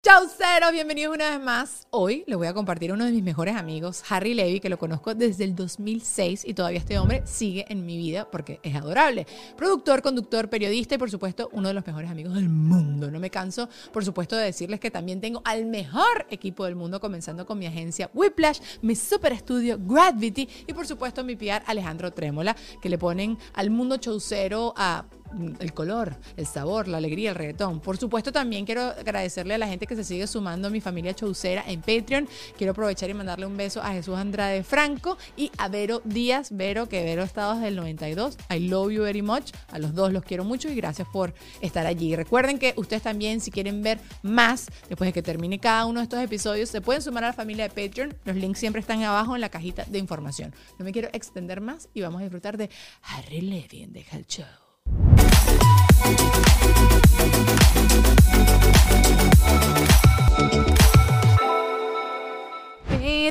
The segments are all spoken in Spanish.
Chauceros, bienvenidos una vez más. Hoy les voy a compartir uno de mis mejores amigos, Harry Levy, que lo conozco desde el 2006 y todavía este hombre sigue en mi vida porque es adorable. Productor, conductor, periodista y por supuesto uno de los mejores amigos del mundo. No me canso, por supuesto, de decirles que también tengo al mejor equipo del mundo, comenzando con mi agencia Whiplash, mi super estudio Gravity y por supuesto mi PR Alejandro Trémola, que le ponen al mundo chaucero a el color, el sabor, la alegría, el reggaetón. Por supuesto, también quiero agradecerle a la gente que se sigue sumando a mi familia Chaucera en Patreon. Quiero aprovechar y mandarle un beso a Jesús Andrade Franco y a Vero Díaz. Vero, que Vero estado desde el 92. I love you very much. A los dos los quiero mucho y gracias por estar allí. Recuerden que ustedes también, si quieren ver más, después de que termine cada uno de estos episodios, se pueden sumar a la familia de Patreon. Los links siempre están abajo en la cajita de información. No me quiero extender más y vamos a disfrutar de Harry Levy en Deja el Show.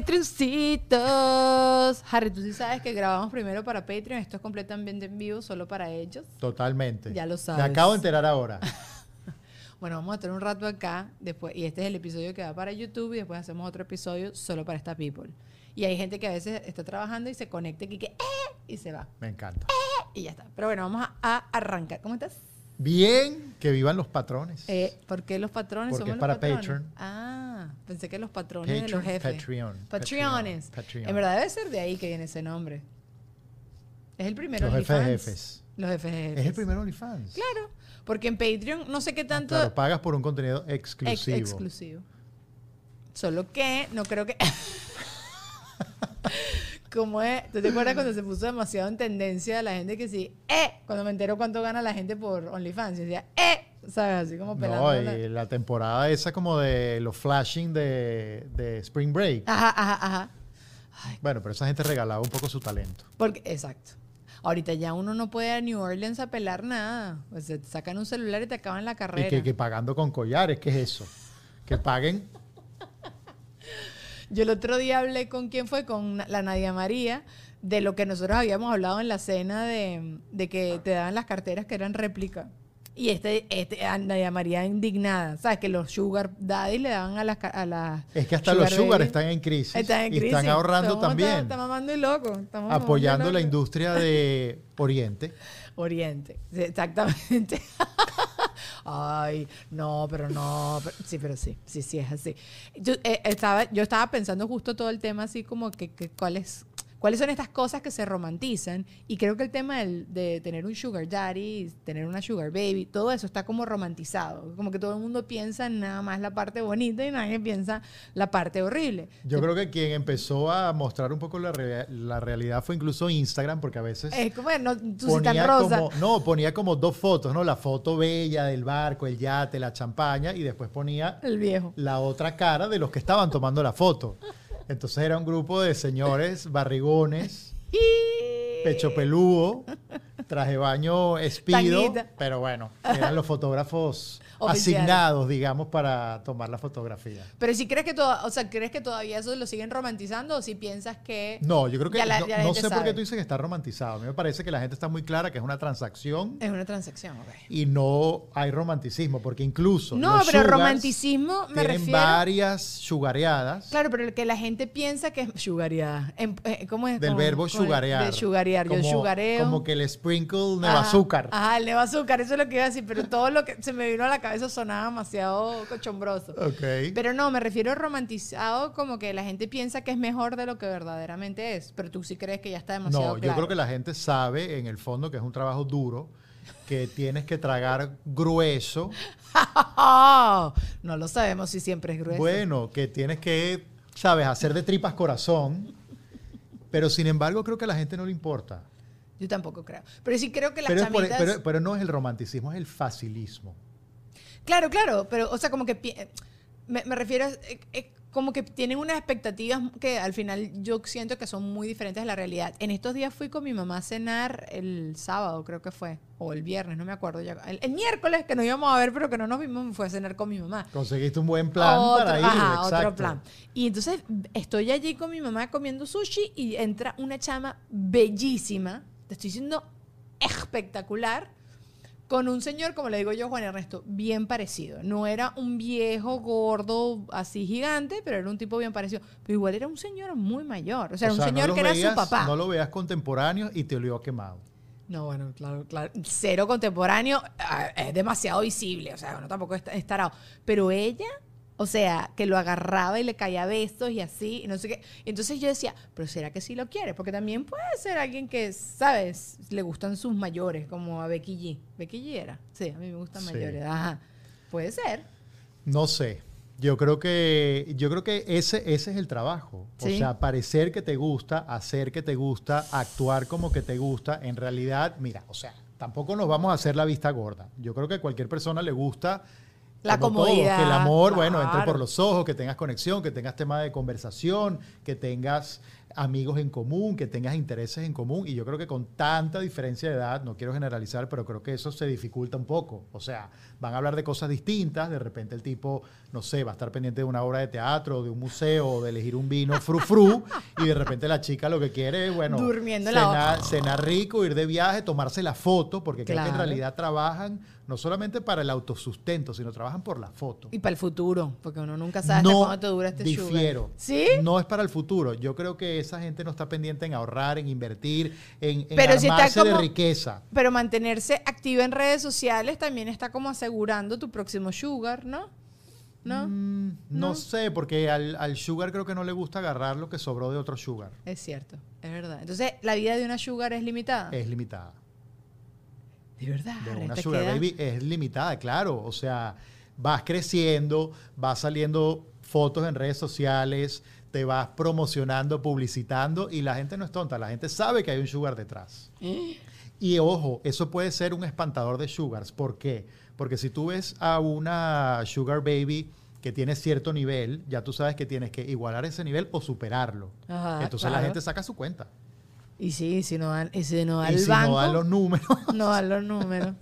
Patroncitos. Harry, tú sí sabes que grabamos primero para Patreon. Esto es completamente en vivo, solo para ellos. Totalmente. Ya lo sabes. Me acabo de enterar ahora. Bueno, vamos a tener un rato acá después y este es el episodio que va para YouTube y después hacemos otro episodio solo para esta people. Y hay gente que a veces está trabajando y se conecta y que eh, y se va. Me encanta. Y ya está. Pero bueno, vamos a, a arrancar. ¿Cómo estás? Bien, que vivan los patrones. Eh, ¿Por qué los patrones Porque somos es los para patrones? Patreon. Ah, pensé que los patrones de los Patreon, jefes. Patreon. Patreones. Patreon. En verdad debe ser de ahí que viene ese nombre. Es el primero Los jefes jefes. Los jefes de jefes. Es el primer OnlyFans. Claro, porque en Patreon no sé qué tanto Claro, pagas por un contenido ex- exclusivo. exclusivo. Solo que no creo que Como es, ¿tú te acuerdas cuando se puso demasiado en tendencia la gente que sí, eh, cuando me entero cuánto gana la gente por OnlyFans, y decía, eh, ¿sabes? Así como pelando. No, la- y la temporada esa como de los flashing de, de Spring Break. Ajá, ajá, ajá. Bueno, pero esa gente regalaba un poco su talento. Porque, exacto. Ahorita ya uno no puede a New Orleans a pelar nada. Pues te sacan un celular y te acaban la carrera. Y que, que pagando con collares, ¿qué es eso? Que paguen. Yo el otro día hablé con quién fue, con la Nadia María, de lo que nosotros habíamos hablado en la cena de, de que te daban las carteras que eran réplica. Y este, este, Nadia María indignada, ¿sabes? Que los sugar daddy le daban a las... A las Es que hasta los sugar están en crisis. Están en y crisis. están ahorrando Estamos- también. Está mamando y loco. estamos y apoyando la industria de Oriente. Oriente, exactamente. Ay, no, pero no, pero- sí, pero sí, sí, sí es así. Yo, eh, estaba, yo estaba pensando justo todo el tema así como que, que cuáles, cuáles son estas cosas que se romantizan y creo que el tema del- de tener un sugar daddy, tener una sugar baby, todo eso está como romantizado, como que todo el mundo piensa en nada más la parte bonita y nadie piensa la parte horrible. Yo creo que quien empezó a mostrar un poco la, rea- la realidad fue incluso Instagram, porque a veces Es como, no, tú tan ponía rosa. como, no, ponía como dos fotos, ¿no? La foto bella del barco, el yate, la champaña, y después ponía El viejo. la otra cara de los que estaban tomando la foto. Entonces era un grupo de señores barrigones, pecho peludo, traje baño espido, Tanguita. pero bueno, eran los fotógrafos asignados, digamos, para tomar la fotografía. Pero si crees que todo, o sea, ¿crees que todavía eso lo siguen romantizando o si piensas que No, yo creo que la- no, sé por qué tú dices que está romantizado. A mí me parece que la gente está muy clara que es una transacción es una transacción? ok. y no hay romanticismo, porque incluso No, los pero romanticismo me tienen refiero. varias sugareadas. Claro, pero que la gente piensa que es sugarear. Em- eh, ¿Cómo es? Del verbo sugarear. De sugarear. Yo Como- sugareo. Como que el sprinkle neva Ajá, azúcar. Ajá, el neva azúcar, eso es lo que iba a decir, pero todo lo que se me vino a la cabeza sonaba demasiado cochombroso. Ok. Pero no, me refiero a romantizado como que la gente piensa que es mejor de lo que verdaderamente es, pero tú sí crees que ya está demasiado no, yo claro. creo que la gente sabe en el fondo que es un trabajo duro, que tienes que tragar grueso. no lo sabemos si siempre es grueso. Bueno, que tienes que, sabes, hacer de tripas corazón. Pero sin embargo, creo que a la gente no le importa. Yo tampoco creo. Pero sí creo que las Pero, es por- chamitas... pero- pero no es el romanticismo, es el facilismo. Claro, claro, pero, o sea, como que me, me refiero a eh, eh, como que tienen unas expectativas que al final yo siento que son muy diferentes de la realidad. En estos días fui con mi mamá a cenar el sábado, creo que fue, o el viernes, no me acuerdo ya. El, el miércoles que nos íbamos a ver, pero que no nos vimos, me fue a cenar con mi mamá. Conseguiste un buen plan Otro- para ir. ajá, exacto. otro plan. Y entonces estoy allí con mi mamá comiendo sushi y entra una chama bellísima, te estoy diciendo espectacular, con un señor, como le digo yo, Juan Ernesto, bien parecido. No era un viejo gordo así gigante, pero era un tipo bien parecido. Pero igual era un señor muy mayor. O sea, O un señor no que era su papá. No lo veas contemporáneo y te olió quemado. No, bueno, claro, claro. Cero contemporáneo ah, es demasiado visible, o sea, uno tampoco está es tarado. Pero ella, o sea, que lo agarraba y le caía besos y así, y no sé qué. Entonces yo decía, pero ¿será que sí lo quiere? Porque también puede ser alguien que, ¿sabes? Le gustan sus mayores, como a Becky G. ¿Becky G era? Sí, a mí me gustan Sí. mayores. Ajá. Puede ser. No sé. Yo creo que, yo creo que ese, ese es el trabajo. Sí. O sea, parecer que te gusta, hacer que te gusta, actuar como que te gusta. En realidad, mira, o sea, tampoco nos vamos a hacer la vista gorda. Yo creo que a cualquier persona le gusta La comodidad, que el amor, bueno, entre por los ojos, que tengas conexión, que tengas tema de conversación, que tengas amigos en común, que tengas intereses en común. Y yo creo que con tanta diferencia de edad, no quiero generalizar, pero creo que eso se dificulta un poco. O sea, van a hablar de cosas distintas, de repente el tipo, no sé, va a estar pendiente de una obra de teatro, de un museo, o de elegir un vino fru fru, y de repente la chica lo que quiere es, bueno, Durmiendo en la cenar, cenar rico, ir de viaje, tomarse la foto, porque creo que en Claro. realidad trabajan no solamente para el autosustento, sino trabajan por la foto. Y para el futuro, porque uno nunca sabe hasta No te dura este difiero. sugar. ¿Sí? No es para el futuro. Yo creo que esa gente no está pendiente en ahorrar, en invertir, en, en Pero si está armarse de riqueza. Pero mantenerse activa en redes sociales también está como asegurando tu próximo sugar, ¿no? ¿No? Mm, no, No. sé, porque al, al sugar creo que no le gusta agarrar lo que sobró de otro sugar. Es cierto, es verdad. Entonces, ¿la vida de una sugar es limitada? Es limitada. de verdad. De una sugar queda- baby es limitada, claro. O sea, vas creciendo, vas saliendo fotos en redes sociales, te vas promocionando, publicitando y la gente no es tonta, la gente sabe que hay un sugar detrás. Y ojo, eso puede ser un espantador de sugars. ¿Por qué? Porque si tú ves a una sugar baby que tiene cierto nivel, ya tú sabes que tienes que igualar ese nivel o superarlo. Ajá, Entonces la gente saca su cuenta. Y sí, si no dan, y si no da y el si banco, no dan los números, no dan los números.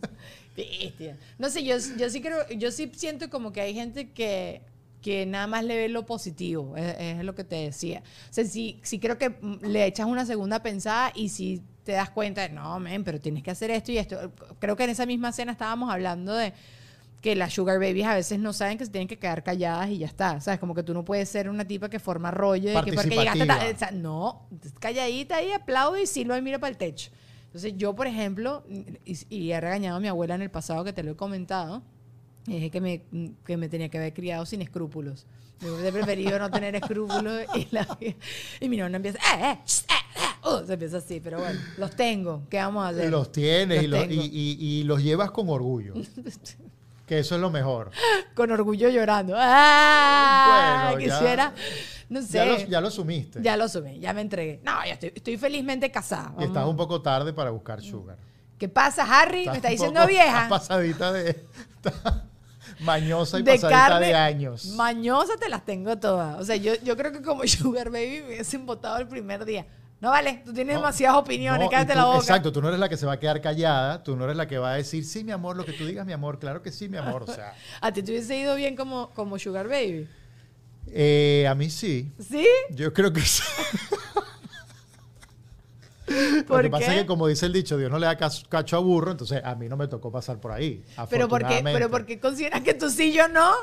Bestia. No sé, yo, yo sí creo, yo sí siento como que hay gente que, que nada más le ve lo positivo, es, es lo que te decía. O sea, sí, sí creo que le echas una segunda pensada y si te das cuenta, de, no, men, pero tienes que hacer esto y esto. Creo que en esa misma cena estábamos hablando de que las sugar babies a veces no saben que se tienen que quedar calladas y ya está. ¿Sabes? Como que tú no puedes ser una tipa que forma rollo de que porque llegaste ta- o sea, no, calladita ahí, aplaude y silba y mira para el techo. Entonces yo, por ejemplo, y, y he regañado a mi abuela en el pasado que te lo he comentado, y dije que me, que me tenía que haber criado sin escrúpulos. Me hubiese preferido no tener escrúpulos y, la, y mi nonna empieza, eh, eh, eh, eh", uh, se empieza así, pero bueno, los tengo, ¿qué vamos a hacer? los tienes y, Los los- tengo. y- y- y los llevas con orgullo. que eso es lo mejor. Con orgullo llorando. ¡Ah! Bueno, ya- Quisiera, no sé. Ya lo, ya lo sumiste. Ya lo sumé, ya me entregué. No, ya estoy, estoy felizmente casada. y estás Vamos. un poco tarde para buscar sugar. ¿Qué pasa, Harry? Estás ¿Me está diciendo vieja? pasadita de... mañosa y de pasadita carne de años. mañosa te las tengo todas. O sea, yo, yo creo que como Sugar Baby me hubiesen votado el primer día. No vale, tú tienes No, demasiadas opiniones, no, cállate tú- la boca. Exacto, tú no eres la que se va a quedar callada, tú no eres la que va a decir, sí, mi amor, lo que tú digas, mi amor, claro que sí, mi amor. O sea, A ti te hubiese ido bien como, como Sugar Baby. eh, a mí sí. ¿Sí? Yo creo que sí. Lo ¿Por que pasa es que, como dice el dicho, Dios no le da cacho a burro, entonces a mí no me tocó pasar por ahí. Pero ¿por qué, pero ¿por qué consideras que tú sí, yo no?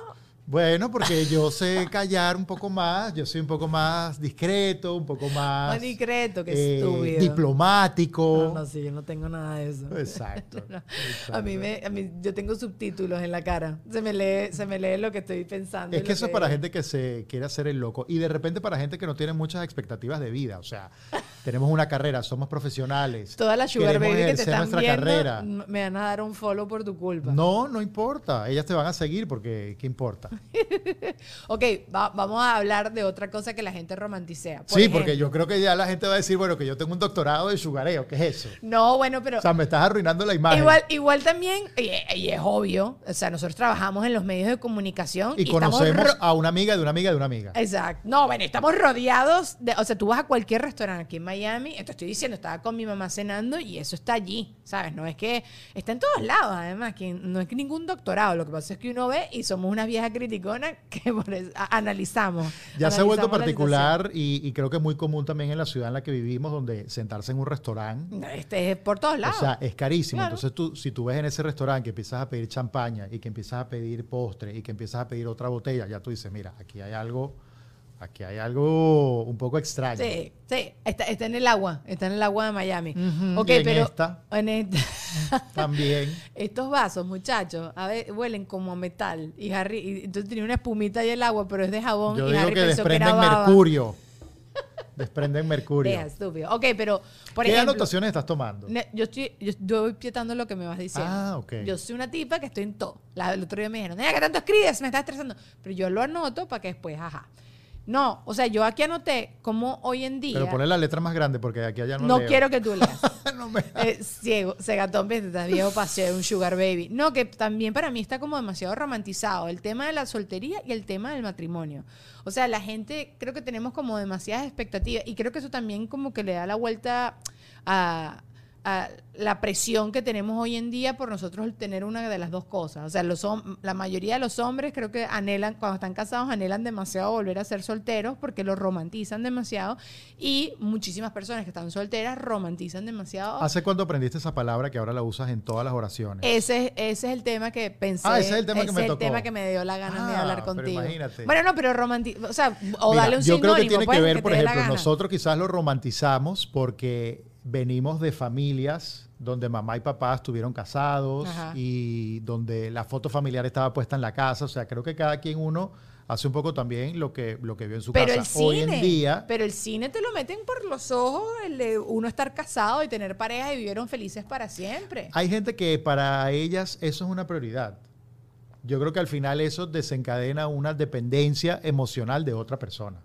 Bueno, porque yo sé callar un poco más, yo soy un poco más discreto, un poco más Más discreto, qué eh, estúpido. diplomático. No, no, sí, yo no tengo nada de eso. Exacto, No. exacto. A mí me, a mí, yo tengo subtítulos en la cara. Se me lee, se me lee lo que estoy pensando. Es que eso es para gente que se quiere hacer el loco y de repente para gente que no tiene muchas expectativas de vida. O sea, tenemos una carrera, somos profesionales. Toda la sugar baby que te están viendo carrera. me van a dar un follow por tu culpa. No, no importa. Ellas te van a seguir porque ¿qué importa? Ok, va- vamos a hablar de otra cosa que la gente romanticea. Por sí, porque yo creo que ya la gente va a decir, bueno, que yo tengo un doctorado de sugareo. ¿Qué es eso? No, bueno, pero... O sea, me estás arruinando la imagen. Igual, igual también, y, y es obvio, o sea, nosotros trabajamos en los medios de comunicación y estamos conocemos a una amiga de una amiga de una amiga. Exacto. No, bueno, estamos rodeados de, o sea, tú vas a cualquier restaurante aquí en Miami, te estoy diciendo, estaba con mi mamá cenando y eso está allí, ¿sabes? No es que está en todos lados, además, que no es que ningún doctorado, lo que pasa es que uno ve y somos una vieja criticona que por eso- a- analizamos. Ya se ha vuelto particular y, y creo que es muy común también en la ciudad en la que vivimos, donde sentarse en un restaurante. Este es por todos lados. o sea, es carísimo. Claro. Entonces, tú, si tú ves en ese restaurante que empiezas a pedir champaña y que empiezas a pedir postre y que empiezas a pedir otra botella, ya tú dices, mira, aquí hay algo, aquí hay algo un poco extraño. Sí, sí, está, está en el agua, está en el agua de Miami. Ok, y en pero esta. en esta- También. estos vasos, muchachos, a ver, huelen como a metal. Y Harry, y entonces tenía una espumita ahí el agua, pero es de jabón. Yo y digo Harry que desprenden mercurio. desprenden mercurio. Deja, estúpido. Ok, pero por ¿Qué ejemplo, anotaciones estás tomando? yo estoy, yo, yo voy pietando lo que me vas diciendo. Ah, ok. Yo soy una tipa que estoy en todo. La, el otro día me dijeron, "Nena, ¿qué tanto escribes? Me estás estresando. Pero yo lo anoto para que después, ajá. No, o sea, yo aquí anoté como hoy en día. Pero ponle la letra más grande porque aquí allá no no leo. quiero que tú leas. No me- Eh, ciego, cegatón, estás viejo paseo, un sugar baby. No, que también para mí está como demasiado romantizado el tema de la soltería y el tema del matrimonio. O sea, la gente, creo que tenemos como demasiadas expectativas y creo que eso también como que le da la vuelta a, a la presión que tenemos hoy en día por nosotros tener una de las dos cosas. O sea, los la mayoría de los hombres creo que anhelan, cuando están casados, anhelan demasiado volver a ser solteros porque lo romantizan demasiado y muchísimas personas que están solteras romantizan demasiado ¿Hace cuánto aprendiste esa palabra que ahora la usas en todas las oraciones? ese, es- ese es el tema que pensé. Ah, ese es el tema que me es el tocó. tema que me dio la gana de Ah, hablar pero contigo. imagínate. Bueno, no, pero romantizo. O sea, o Mira, darle un yo creo que tiene pues, que lo ver, por ejemplo, nosotros quizás lo romantizamos porque venimos de familias donde mamá y papá estuvieron casados Ajá. y donde la foto familiar estaba puesta en la casa. O sea, creo que cada quien uno hace un poco también lo que, lo que vio en su Pero el casa. cine, Hoy en día, pero el cine te lo meten por los ojos, el de uno estar casado y tener pareja y vivieron felices para siempre. hay gente que para ellas eso es una prioridad. Yo creo que al final eso desencadena una dependencia emocional de otra persona.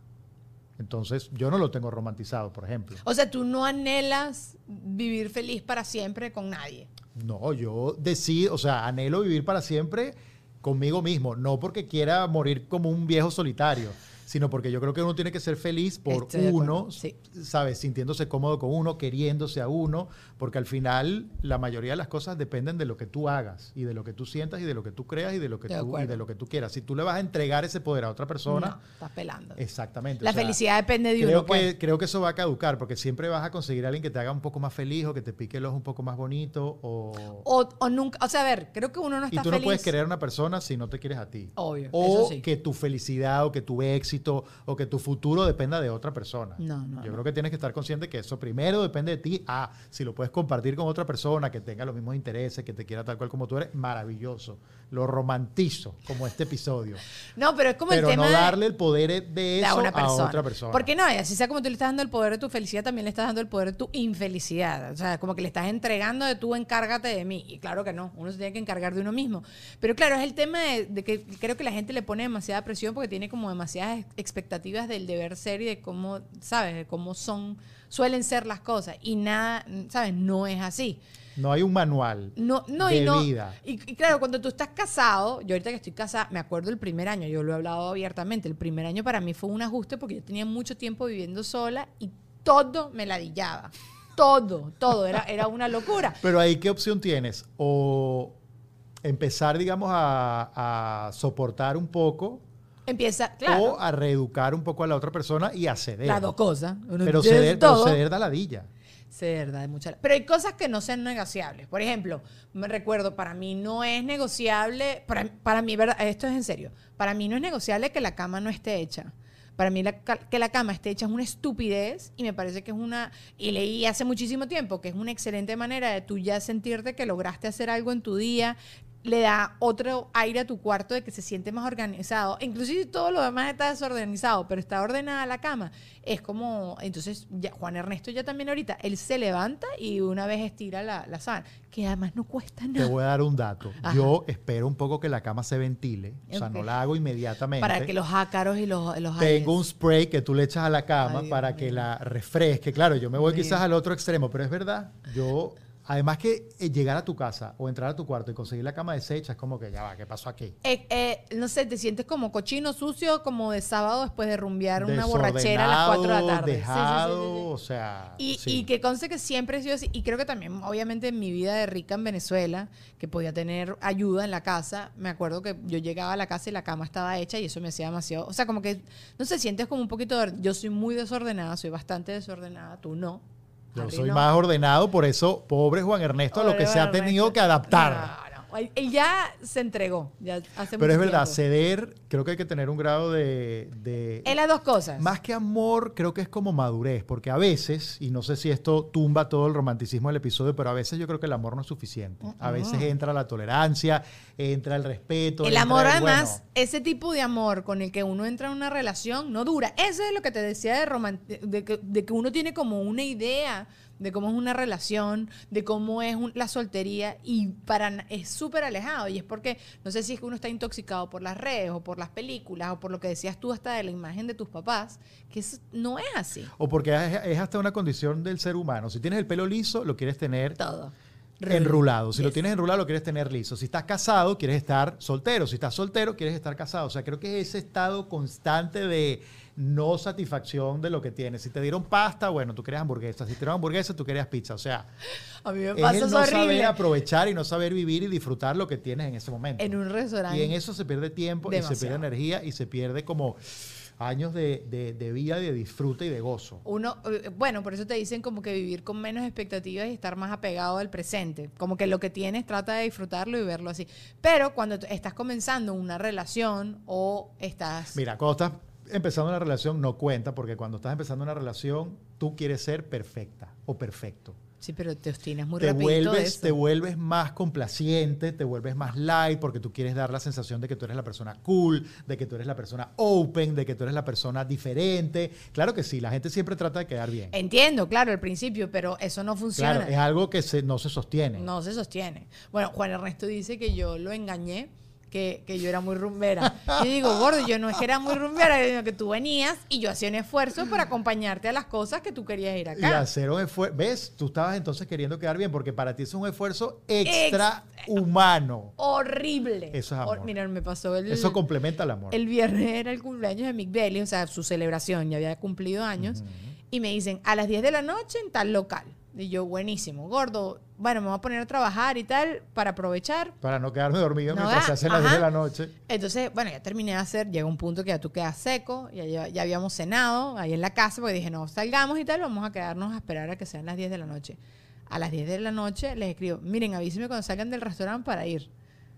Entonces, yo no lo tengo romantizado, por ejemplo. O sea, tú no anhelas vivir feliz para siempre con nadie. No, yo decido, o sea, anhelo vivir para siempre conmigo mismo, no porque quiera morir como un viejo solitario, sino porque yo creo que uno tiene que ser feliz por Estoy uno, sí. ¿sabes? Sintiéndose cómodo con uno, queriéndose a uno, porque al final la mayoría de las cosas dependen de lo que tú hagas y de lo que tú sientas y de lo que tú creas y de lo que, De tú, y de lo que tú quieras. Si tú le vas a entregar ese poder a otra persona, No, estás pelando. exactamente. La o sea, felicidad depende de Creo uno, pues. que, creo que eso va a caducar porque siempre vas a conseguir a alguien que te haga un poco más feliz o que te pique el ojo un poco más bonito o... O, o nunca, o sea, a ver, creo que uno no Y está tú no feliz. puedes querer a una persona si no te quieres a ti. Obvio, O eso sí. que tu felicidad o que tu éxito o que tu futuro dependa de otra persona. No, no, Yo no. creo que tienes que estar consciente que eso primero depende de ti. Ah, si lo puedes compartir con otra persona que tenga los mismos intereses, que te quiera tal cual como tú eres, maravilloso. Lo romantizo como este episodio. No, pero es como Pero el tema no de- darle el poder de eso a persona. otra persona. Porque no, y así sea como tú le estás dando el poder de tu felicidad, también le estás dando el poder de tu infelicidad. O sea, como que le estás entregando de tú encárgate de mí. Y claro que no, uno se tiene que encargar de uno mismo. Pero claro, es el tema de, de que creo que la gente le pone demasiada presión porque tiene como demasiadas expectativas del deber ser y de cómo, ¿sabes? De cómo son, suelen ser las cosas. Y nada, ¿sabes? No es así. No hay un manual No, no, de y no. vida. Y, y claro, cuando tú estás casado, yo ahorita que estoy casada, me acuerdo el primer año, yo lo he hablado abiertamente, el primer año para mí fue un ajuste porque yo tenía mucho tiempo viviendo sola y todo me ladillaba. Todo, todo, era, era una locura. Pero ahí, ¿qué opción tienes? O empezar, digamos, a, a soportar un poco Empieza, claro. o a reeducar un poco a la otra persona y a ceder. Las dos cosas. Uno Pero ceder, pero ceder da ladilla. Ceder da de mucha- Pero hay cosas que no sean negociables. Por ejemplo, me recuerdo, para mí no es negociable, para, para mí, verdad, esto es en serio, para mí no es negociable que la cama no esté hecha. Para mí la que la cama esté hecha es una estupidez y me parece que es una, y leí hace muchísimo tiempo, que es una excelente manera de tú ya sentirte que lograste hacer algo en tu día, le da otro aire a tu cuarto de que se siente más organizado. Inclusive si todo lo demás está desorganizado, pero está ordenada la cama. Es como, entonces ya, Juan Ernesto ya también ahorita, él se levanta y una vez estira la, la sábana, que además no cuesta Te nada. voy a dar un dato. Ajá. Yo espero un poco que la cama se ventile. O sea, no la hago inmediatamente. Para que los ácaros y los, los Tengo un spray que tú le echas a la cama Ay, Dios para que la refresque. Claro, yo me voy Dios. quizás al otro extremo, pero es verdad. Yo, además que eh, llegar a tu casa o entrar a tu cuarto y conseguir la cama deshecha es como que ya va, ¿qué pasó aquí? Eh, eh, no sé, te sientes como cochino sucio, como de sábado después de rumbear una borrachera a las 4 de la tarde. Sí, sí, sí, sí, Dejado, o sea. Y, y que conste que siempre he sido así. Y creo que también, obviamente, en mi vida de rica en Venezuela, que podía tener ayuda en la casa, me acuerdo que yo llegaba a la casa y la cama estaba hecha y eso me hacía demasiado. O sea, como que, no sé, sientes como un poquito. de- yo soy muy desordenada, soy bastante desordenada, tú no. Yo soy no. más ordenado, por eso, pobre Juan Ernesto, a lo que se ha tenido que adaptar. Él ya se entregó, ya hace Pero es verdad, tiempo. ceder, creo que hay que tener un grado de. de- Es las dos cosas. Más que amor, creo que es como madurez, porque a veces, y no sé si esto tumba todo el romanticismo del episodio, pero a veces yo creo que el amor no es suficiente. A veces entra la tolerancia, entra el respeto. El amor, el, además, bueno, ese tipo de amor con el que uno entra en una relación no dura. Eso es lo que te decía de, roman- de, que, de que uno tiene como una idea de cómo es una relación, de cómo es un- la soltería y para es súper alejado. Y es porque, no sé si es que uno está intoxicado por las redes o por las películas o por lo que decías tú hasta de la imagen de tus papás, que eso no es así. O porque es, es hasta una condición del ser humano. Si tienes el pelo liso, lo quieres tener Todo. enrulado. Si lo tienes enrulado, lo quieres tener liso. Si estás casado, quieres estar soltero. Si estás soltero, quieres estar casado. O sea, creo que es ese estado constante de no satisfacción de lo que tienes. Si te dieron pasta, bueno, tú querías hamburguesa. Si te dieron hamburguesa, tú querías pizza. O sea, A mí me es pasa el eso no saber horrible. aprovechar y no saber vivir y disfrutar lo que tienes en ese momento. En un restaurante. y en eso se pierde tiempo y se Demasiado. pierde energía y se pierde como años de, de, de vida, de disfrute y de gozo. Uno, eh, bueno, por eso te dicen como que vivir con menos expectativas y estar más apegado al presente. Como que lo que tienes trata de disfrutarlo y verlo así. Pero cuando estás comenzando una relación o estás... Mira, cuando estás empezando una relación no cuenta porque cuando estás empezando una relación tú quieres ser perfecta o perfecto. Sí, pero te obstinas muy Te vuelves, eso. te vuelves más complaciente, te vuelves más light porque tú quieres dar la sensación de que tú eres la persona cool, de que tú eres la persona open, de que tú eres la persona diferente. Claro que sí, la gente siempre trata de quedar bien. Entiendo, claro, al principio, pero eso no funciona. Claro, es algo que se- no se sostiene. No se sostiene. Bueno, Juan Ernesto dice que yo lo engañé, que, que yo era muy rumbera. Yo digo, gordo, yo no es que era muy rumbera, sino que tú venías y yo hacía un esfuerzo para acompañarte a las cosas que tú querías ir Y acá. hacer un esfuerzo. ¿Ves? Tú estabas entonces queriendo quedar bien porque para ti es un esfuerzo extra humano. Horrible. Eso es amor. Mira, me pasó el, Eso complementa el amor. el viernes era el cumpleaños de Mick Bailey, o sea, su celebración, ya había cumplido años, y me dicen, a las 10 de la noche en tal local. Y yo, buenísimo, gordo, bueno, me voy a poner a trabajar y tal para aprovechar. Para no quedarme dormido No mientras da, se hacen las 10 de la noche. Entonces, bueno, ya terminé de hacer, llega un punto que ya tú quedas seco, ya, ya, ya habíamos cenado ahí en la casa, porque dije, no, salgamos y tal, vamos a quedarnos a esperar a que sean las 10 de la noche. A las 10 de la noche les escribo, miren, avísenme cuando salgan del restaurante para ir.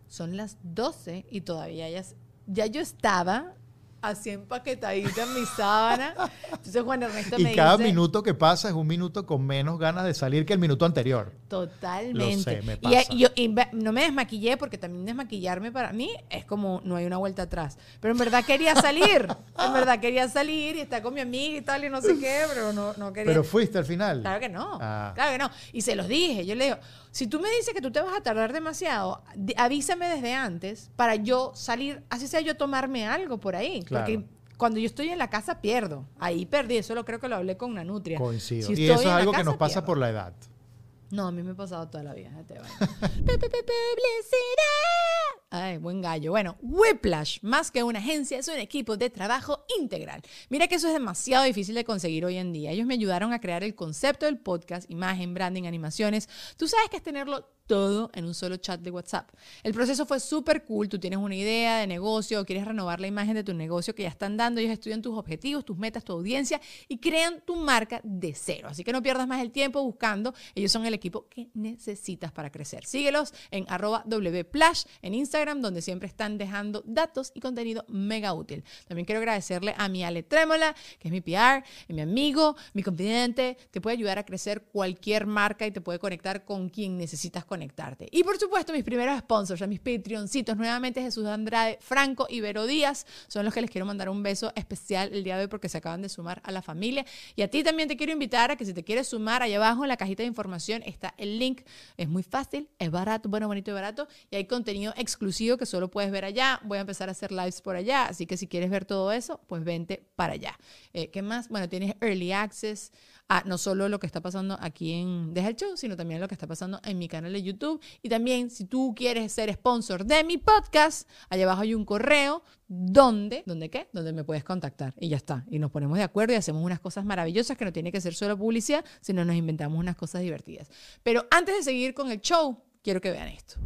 Son las 12 y todavía ya, ya yo estaba así empaquetadita en mi sábana. Entonces Juan Ernesto me Y cada dice, minuto que pasa es un minuto con menos ganas de salir que el minuto anterior. Totalmente. Lo sé, me Y- pasa. Y, yo y no me desmaquillé porque también desmaquillarme para mí es como no hay una vuelta atrás. Pero en verdad quería salir. en verdad quería salir y estar con mi amiga y tal y no sé qué, pero no, no quería. Pero fuiste al final. Claro que no. Ah. Claro que no. Y se los dije. Yo le digo, si tú me dices que tú te vas a tardar demasiado, avísame desde antes para yo salir, así sea yo tomarme algo por ahí. Claro. Porque cuando yo estoy en la casa pierdo. Ahí perdí. Eso lo creo que lo hablé con una nutria. Coincido. Si y eso es algo que nos pasa pierdo. por la edad. No, a mí me ha pasado toda la vida. Publicidad. Ay, buen gallo. Bueno, Whiplash, más que una agencia, es un equipo de trabajo integral. Mira que eso es demasiado difícil de conseguir hoy en día. Ellos me ayudaron a crear el concepto del podcast, imagen, branding, animaciones. Tú sabes que es tenerlo todo en un solo chat de WhatsApp. El proceso fue súper cool, tú tienes una idea de negocio o quieres renovar la imagen de tu negocio que ya están dando, ellos estudian tus objetivos, tus metas, tu audiencia y crean tu marca de cero. Así que no pierdas más el tiempo buscando, ellos son el equipo que necesitas para crecer. Síguelos en arroba wplash en Instagram, donde siempre están dejando datos y contenido mega útil. También quiero agradecerle a mi Ale Trémola, que es mi PR, mi amigo, mi confidente, te puede ayudar a crecer cualquier marca y te puede conectar con quien necesitas conectar conectarte. Y por supuesto, mis primeros sponsors, a mis Patreoncitos, nuevamente Jesús Andrade, Franco y Vero Díaz, son los que les quiero mandar un beso especial el día de hoy porque se acaban de sumar a la familia. Y a ti también te quiero invitar a que si te quieres sumar, allá abajo en la cajita de información está el link. Es muy fácil, es barato, bueno, bonito y barato. Y hay contenido exclusivo que solo puedes ver allá. Voy a empezar a hacer lives por allá, así que si quieres ver todo eso, pues vente para allá. Eh, ¿Qué más? Bueno, tienes Early Access a no solo lo que está pasando aquí en Deja el Show, sino también lo que está pasando en mi canal de YouTube. Y también, si tú quieres ser sponsor de mi podcast, allá abajo hay un correo donde, ¿dónde qué? Donde me puedes contactar. Y ya está. Y nos ponemos de acuerdo y hacemos unas cosas maravillosas que no tiene que ser solo publicidad, sino nos inventamos unas cosas divertidas. Pero antes de seguir con el show, quiero que vean esto.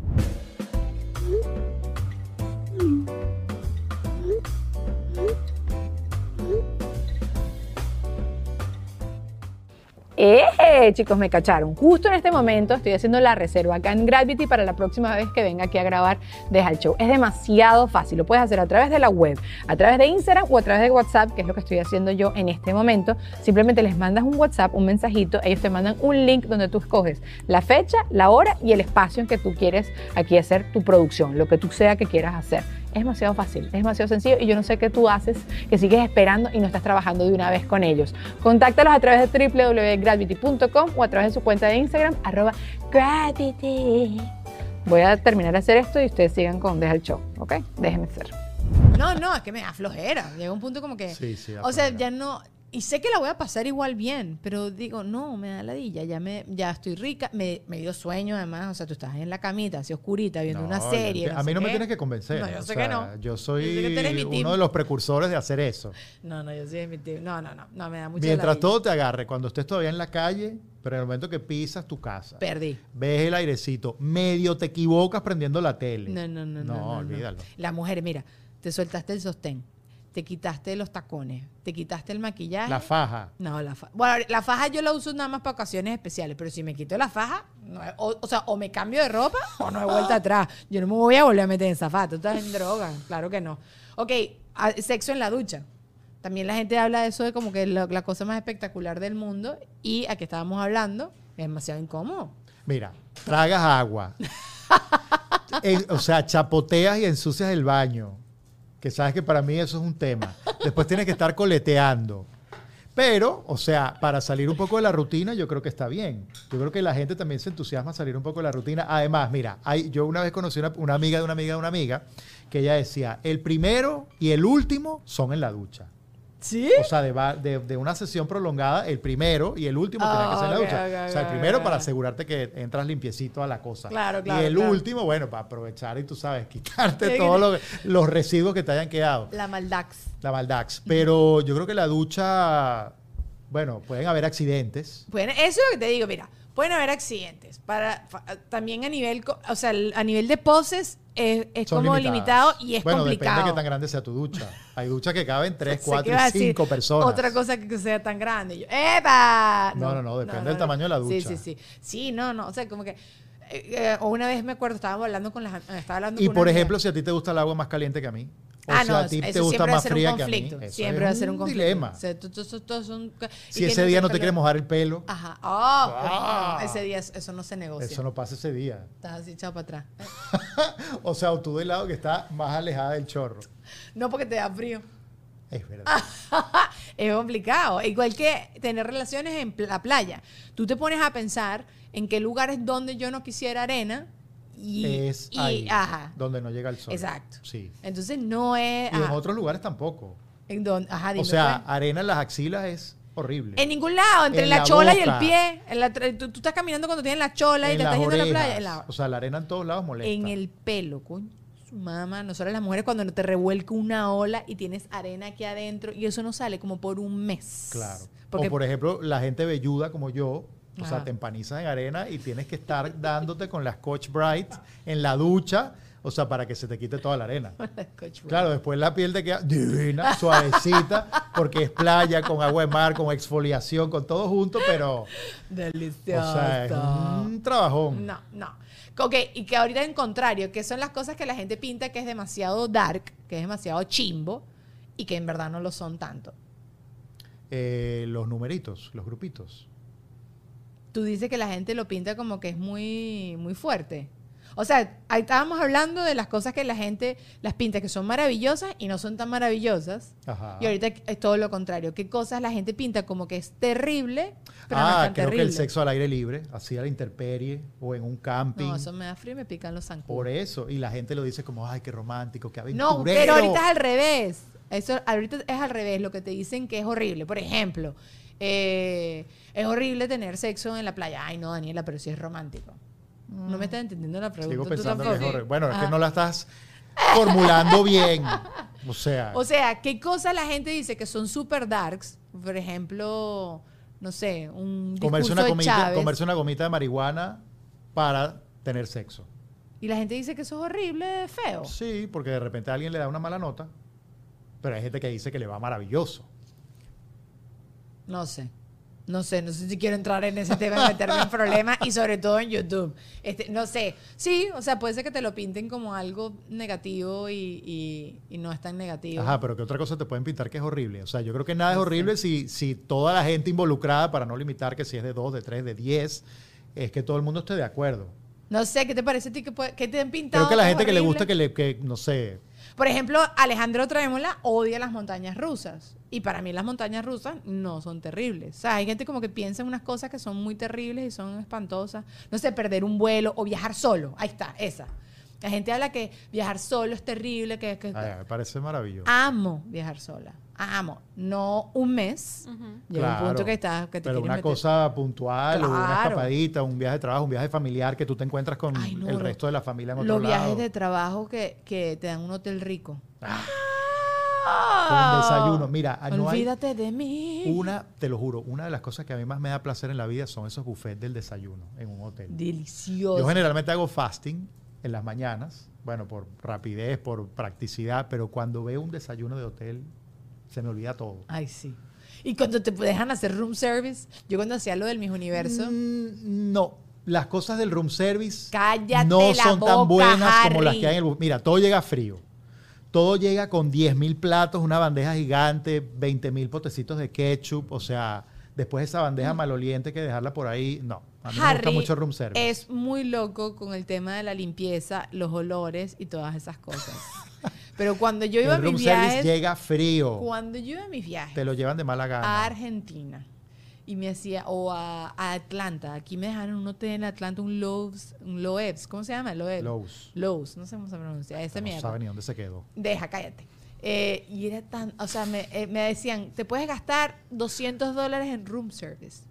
¡Eh! Chicos, me cacharon. Justo en este momento estoy haciendo la reserva acá en Gravity para la próxima vez que venga aquí a grabar Deja el Show. Es demasiado fácil. Lo puedes hacer a través de la web, a través de Instagram o a través de WhatsApp, que es lo que estoy haciendo yo en este momento. Simplemente les mandas un WhatsApp, un mensajito, ellos te mandan un link donde tú escoges la fecha, la hora y el espacio en que tú quieres aquí hacer tu producción, lo que tú sea que quieras hacer. Es demasiado fácil, es demasiado sencillo y yo no sé qué tú haces, que sigues esperando y no estás trabajando de una vez con ellos. Contáctalos a través de www.gravity.com o a través de su cuenta de Instagram, arroba gravity. Voy a terminar de hacer esto y ustedes sigan con Deja el Show, ¿ok? Déjenme ser. No, no, es que me da flojera. Llega un punto como que... Sí, sí, o sea, ya no... Y sé que la voy a pasar igual bien, pero digo, no, me da ladilla, ya, me, ya estoy rica, me, me dio sueño además, o sea, tú estás en la camita, así oscurita, viendo una No, serie. a mí sé no me tienes que convencer. No, yo sé sea, que no. Yo soy uno de los precursores de hacer eso. No, no, yo soy de mi team. No, no, no, no, me da mucha Mientras ladilla. todo te agarre, cuando estés todavía en la calle, pero en el momento que pisas tu casa, Perdí. ves el airecito, medio te equivocas prendiendo la tele. No, no, no, no. No, no, no. olvídalo. La mujer, mira, te soltaste el sostén, te quitaste los tacones, te quitaste el maquillaje. La faja. No, la faja. Bueno, la faja yo la uso nada más para ocasiones especiales, pero si me quito la faja, no o, o sea, o me cambio de ropa o no hay vuelta atrás. Yo no me voy a volver a meter en zapatos. Tú estás en droga, claro que no. Ok, a- sexo en la ducha. También la gente habla de eso de como que la, la cosa más espectacular del mundo y aquí estábamos hablando, es demasiado incómodo. Mira, tragas agua. Eh, o sea, chapoteas y ensucias el baño. Que sabes que para mí eso es un tema. Después tienes que estar coleteando. Pero, o sea, para salir un poco de la rutina, yo creo que está bien. Yo creo que la gente también se entusiasma a salir un poco de la rutina. Además, mira, hay, yo una vez conocí una, una amiga de una amiga de una amiga que ella decía, el primero y el último son en la ducha. ¿Sí? O sea, de, va- de- de una sesión prolongada, el primero y el último tienen que ser la Ah, ducha. o sea, el primero para asegurarte que entras limpiecito a la cosa. Claro, claro, Y el claro. último, bueno, para aprovechar y tú sabes, quitarte todos los, los residuos que te hayan quedado. La maldax. La maldax. Pero yo creo que la ducha, bueno, pueden haber accidentes. Bueno, eso es lo que te digo, mira, pueden haber accidentes. Para, fa- también a nivel, o sea, a nivel de poses es, como limitadas. limitado y es bueno, complicado. depende de qué tan grande sea tu ducha. Hay duchas que caben 3, Sé que 4 iba a y decir 5 personas. Otra cosa que sea tan grande. Yo, ¡Epa! No, no, no, depende del tamaño de la Sí, ducha. sí, sí. Sí, no, no. O sea, como que. eh, eh, o una vez me acuerdo, estábamos hablando con las. Estaba hablando Y con por amiga. ejemplo, si a ti te gusta el agua más caliente que a mí, o Ah, no, a ti te gusta más fría que a mí, eso Siempre va a ser un conflicto. dilema. O sea, todos son- Si ese día no te quieres mojar el pelo, Ajá. Oh, Ah. no, ese día eso no se negocia. eso no pasa ese día. Estás así echado para atrás. o sea, o tú del lado que está más alejada del chorro. No porque te da frío. Es verdad. es complicado. Igual que tener relaciones en la playa. Tú te pones a pensar en qué lugares donde yo no quisiera arena y, es y- ahí, ajá. donde no llega el sol. Exacto. Sí. Entonces no es Y en otros lugares tampoco. en donde, ajá, O sea, arena en las axilas es horrible. en ningún lado, entre en la, la chola y el pie. En la tú, tú estás caminando cuando tienes la chola y te estás yendo a la playa. la- O sea, la arena en todos lados molesta. en el pelo, coño. mamá, nosotros las mujeres cuando te revuelca una ola y tienes arena aquí adentro y eso no sale como por un mes. Claro. Porque o por ejemplo, la gente velluda como yo, o sea, te empanizas en arena y tienes que estar dándote con la Scotch Bright en la ducha, o sea, para que se te quite toda la arena. Coach. Claro, después la piel te queda divina, suavecita, porque es playa, con agua de mar, con exfoliación, con todo junto, pero, o Delicioso. sea, es un trabajón. No, no. Ok, y que ahorita en contrario, que son las cosas que la gente pinta que es demasiado dark, que es demasiado chimbo, y que en verdad no lo son tanto. Eh, los numeritos, los grupitos. Tú dices que la gente lo pinta como que es muy, muy fuerte. O sea, ahí estábamos hablando de las cosas que la gente las pinta que son maravillosas y no son tan maravillosas. Ajá. Y ahorita es todo lo contrario. ¿Qué cosas la gente pinta como que es terrible, pero no es ah, tan creo terrible? que el sexo al aire libre, así a la intemperie o en un camping. No, eso me da frío y me pican los zancudos. Por eso. Y la gente lo dice como, ay, qué romántico, qué aventurero. No, pero ahorita es al revés. Eso ahorita es al revés, lo que te dicen que es horrible. Por ejemplo, eh, es horrible tener sexo en la playa. Ay, no, Daniela, pero sí es romántico. No me estás entendiendo la pregunta. Sigo pensando que es. Bueno, es Ajá. que no la estás formulando bien. O sea, O sea, ¿qué cosas la gente dice que son super darks? Por ejemplo, no sé, un comerse una, Chávez. comerse una gomita de marihuana para tener sexo. Y la gente dice que eso es horrible, feo. Sí, porque de repente a alguien le da una mala nota, pero hay gente que dice que le va maravilloso. No sé. No sé, no sé si quiero entrar en ese tema y meterme en problemas y sobre todo en YouTube. Este, no sé. Sí, o sea, puede ser que te lo pinten como algo negativo y, y- y no es tan negativo. Ajá, pero ¿qué otra cosa te pueden pintar que es horrible? O sea, yo creo que nada es horrible si, si toda la gente involucrada, para no limitar que si es de 2, de 3, de 10, es que todo el mundo esté de acuerdo. No sé, ¿qué te parece a ti que, puede- que te han pintado? Creo que la gente que le gusta que le, que, no sé, Por ejemplo, Alejandro Trémola odia las montañas rusas. Y para mí las montañas rusas no son terribles. O sea, hay gente como que piensa en unas cosas que son muy terribles y son espantosas. No sé, perder un vuelo o viajar solo. Ahí está, esa. La gente habla que viajar solo es terrible, que, que- ay, me parece maravilloso. amo viajar sola. Amo. No un mes. Llega un punto que, está, que te pero una meter- cosa puntual, o una Claro. escapadita, un viaje de trabajo, un viaje familiar que tú te encuentras con Ay, no, el resto de la familia en otro Los viajes lado. de trabajo que, que te dan un hotel rico. Con desayuno. Mira, no hay Olvídate de mí. una, te lo juro, una de las cosas que a mí más me da placer en la vida son esos buffets del desayuno en un hotel. Delicioso. Yo generalmente hago fasting en las mañanas, bueno, por rapidez, por practicidad, pero cuando veo un desayuno de hotel, se me olvida todo. Ay, sí. Y cuando te dejan hacer room service, yo cuando hacía lo del Mis Universo, Mm, no, las cosas del room service Cállate no son tan buenas como las que hay en el Mira, todo llega frío. Todo llega con 10 mil platos, una bandeja gigante, 20 mil potecitos de ketchup. O sea, después esa bandeja maloliente que dejarla por ahí. No, a mí me gusta. Harry mucho room service. es muy loco con el tema de la limpieza, los olores y todas esas cosas. Pero cuando yo iba a el mis room service viajes, llega frío. cuando yo iba a mis viajes Te lo llevan de mala a gana. Argentina y me hacía, o a, a Atlanta, aquí me dejaron un hotel en Atlanta, un Loews, un Loews, ¿cómo se llama? Loews. Lowe's. Lowe's, no sé cómo se pronuncia, esa No mierda. sabe ni dónde se quedó. Deja, cállate. Eh, y era tan, o sea, me, eh, me decían, te puedes gastar 200 dólares en room service.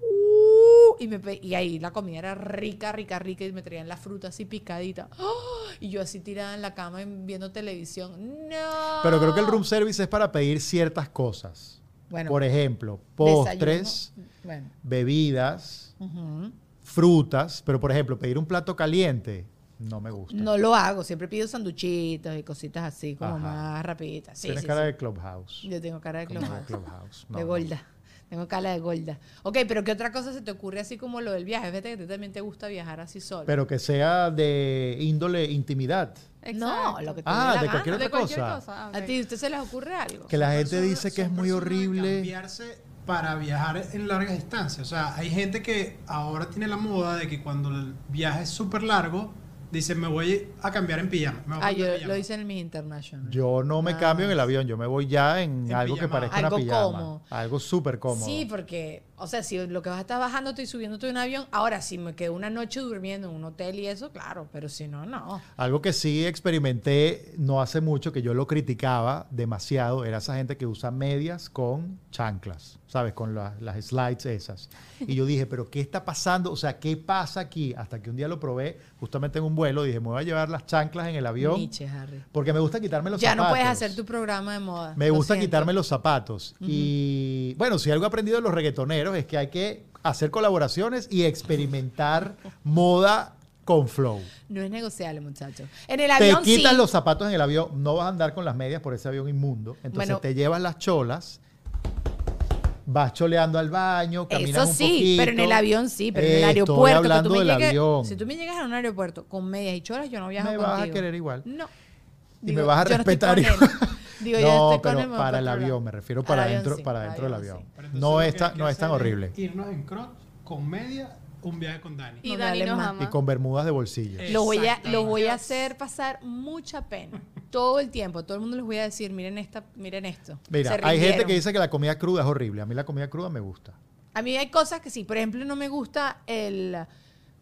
Uh, y, me, y ahí la comida era rica, rica, rica y me traían la fruta así picadita. ¡Oh! Y yo así tirada en la cama viendo televisión. No. Pero creo que el room service es para pedir ciertas cosas. Bueno, Por ejemplo, postres, Bueno. bebidas, frutas. Pero, por ejemplo, pedir un plato caliente no me gusta. No lo hago, siempre pido sanduchitos y cositas así como Ajá. más rapiditas. Sí, Tienes sí, cara sí. de clubhouse. Yo tengo cara de clubhouse. clubhouse. No, de no. gorda. Tengo cara de gorda. Ok, pero ¿qué otra cosa se te ocurre así como lo del viaje? Fíjate que a ti también te gusta viajar así solo. Pero que sea de índole intimidad. no, lo que te Ah, la de gana. cualquier de otra cualquier cosa. cosa. ah. ¿A ti usted se les ocurre algo? Que la gente dice que es muy de horrible. Cambiarse para viajar en largas distancias. O sea, hay gente que ahora tiene la moda de que cuando el viaje es súper largo, dice, me voy a cambiar en pijama. me voy a Ah, poner yo pijama". lo hice en el Miss International. Yo no me Ah. cambio en el avión, yo me voy ya en, En algo que pijama. parezca Algo una pijama. cómodo. Algo súper cómodo. Sí, porque, o sea, si lo que vas a estar bajándote y subiéndote de un avión, ahora si me quedo una noche durmiendo en un hotel y eso, claro, pero si no, no. Algo que sí experimenté no hace mucho, que yo lo criticaba demasiado, era esa gente que usa medias con chanclas, ¿sabes? Con la- las slides esas. Y yo dije, pero ¿qué está pasando? O sea, ¿qué pasa aquí? Hasta que un día lo probé, justamente en un vuelo, dije, me voy a llevar las chanclas en el avión. Nietzsche, Harry. Porque me gusta quitarme los Ya zapatos. no puedes hacer tu programa de moda. Me gusta siento. quitarme los zapatos. Y bueno, si algo he aprendido de los reggaetoneros es que hay que hacer colaboraciones y experimentar moda con flow. No es negociable, muchachos. En el Te avión quitas sí. los zapatos en el avión, no vas a andar con las medias por ese avión inmundo. Entonces Bueno. te llevas las cholas, vas choleando al baño, caminas Eso un sí, poquito. pero en el avión sí, pero en Eh, el estoy aeropuerto. que hablando tú del llegues- avión. Si tú me llegas a un aeropuerto con medias y cholas, yo no viajo Me contigo. vas a querer igual. No. Y me vas a yo no yo no, con pero para el avión, me refiero para avión adentro, sí, para al adentro del avión sí. No lo que es, tan- hay que no es tan horrible. Irnos en crot con media, un viaje con Dani. Y Dani nos ama. Y con bermudas de bolsillo. Lo voy, a, lo voy a hacer pasar mucha pena. Todo el tiempo. Todo el mundo les voy a decir, miren esta, miren esto. Mira, hay gente que dice que la comida cruda es horrible. A mí la comida cruda me gusta. A mí hay cosas que sí. Por ejemplo, no me gusta el...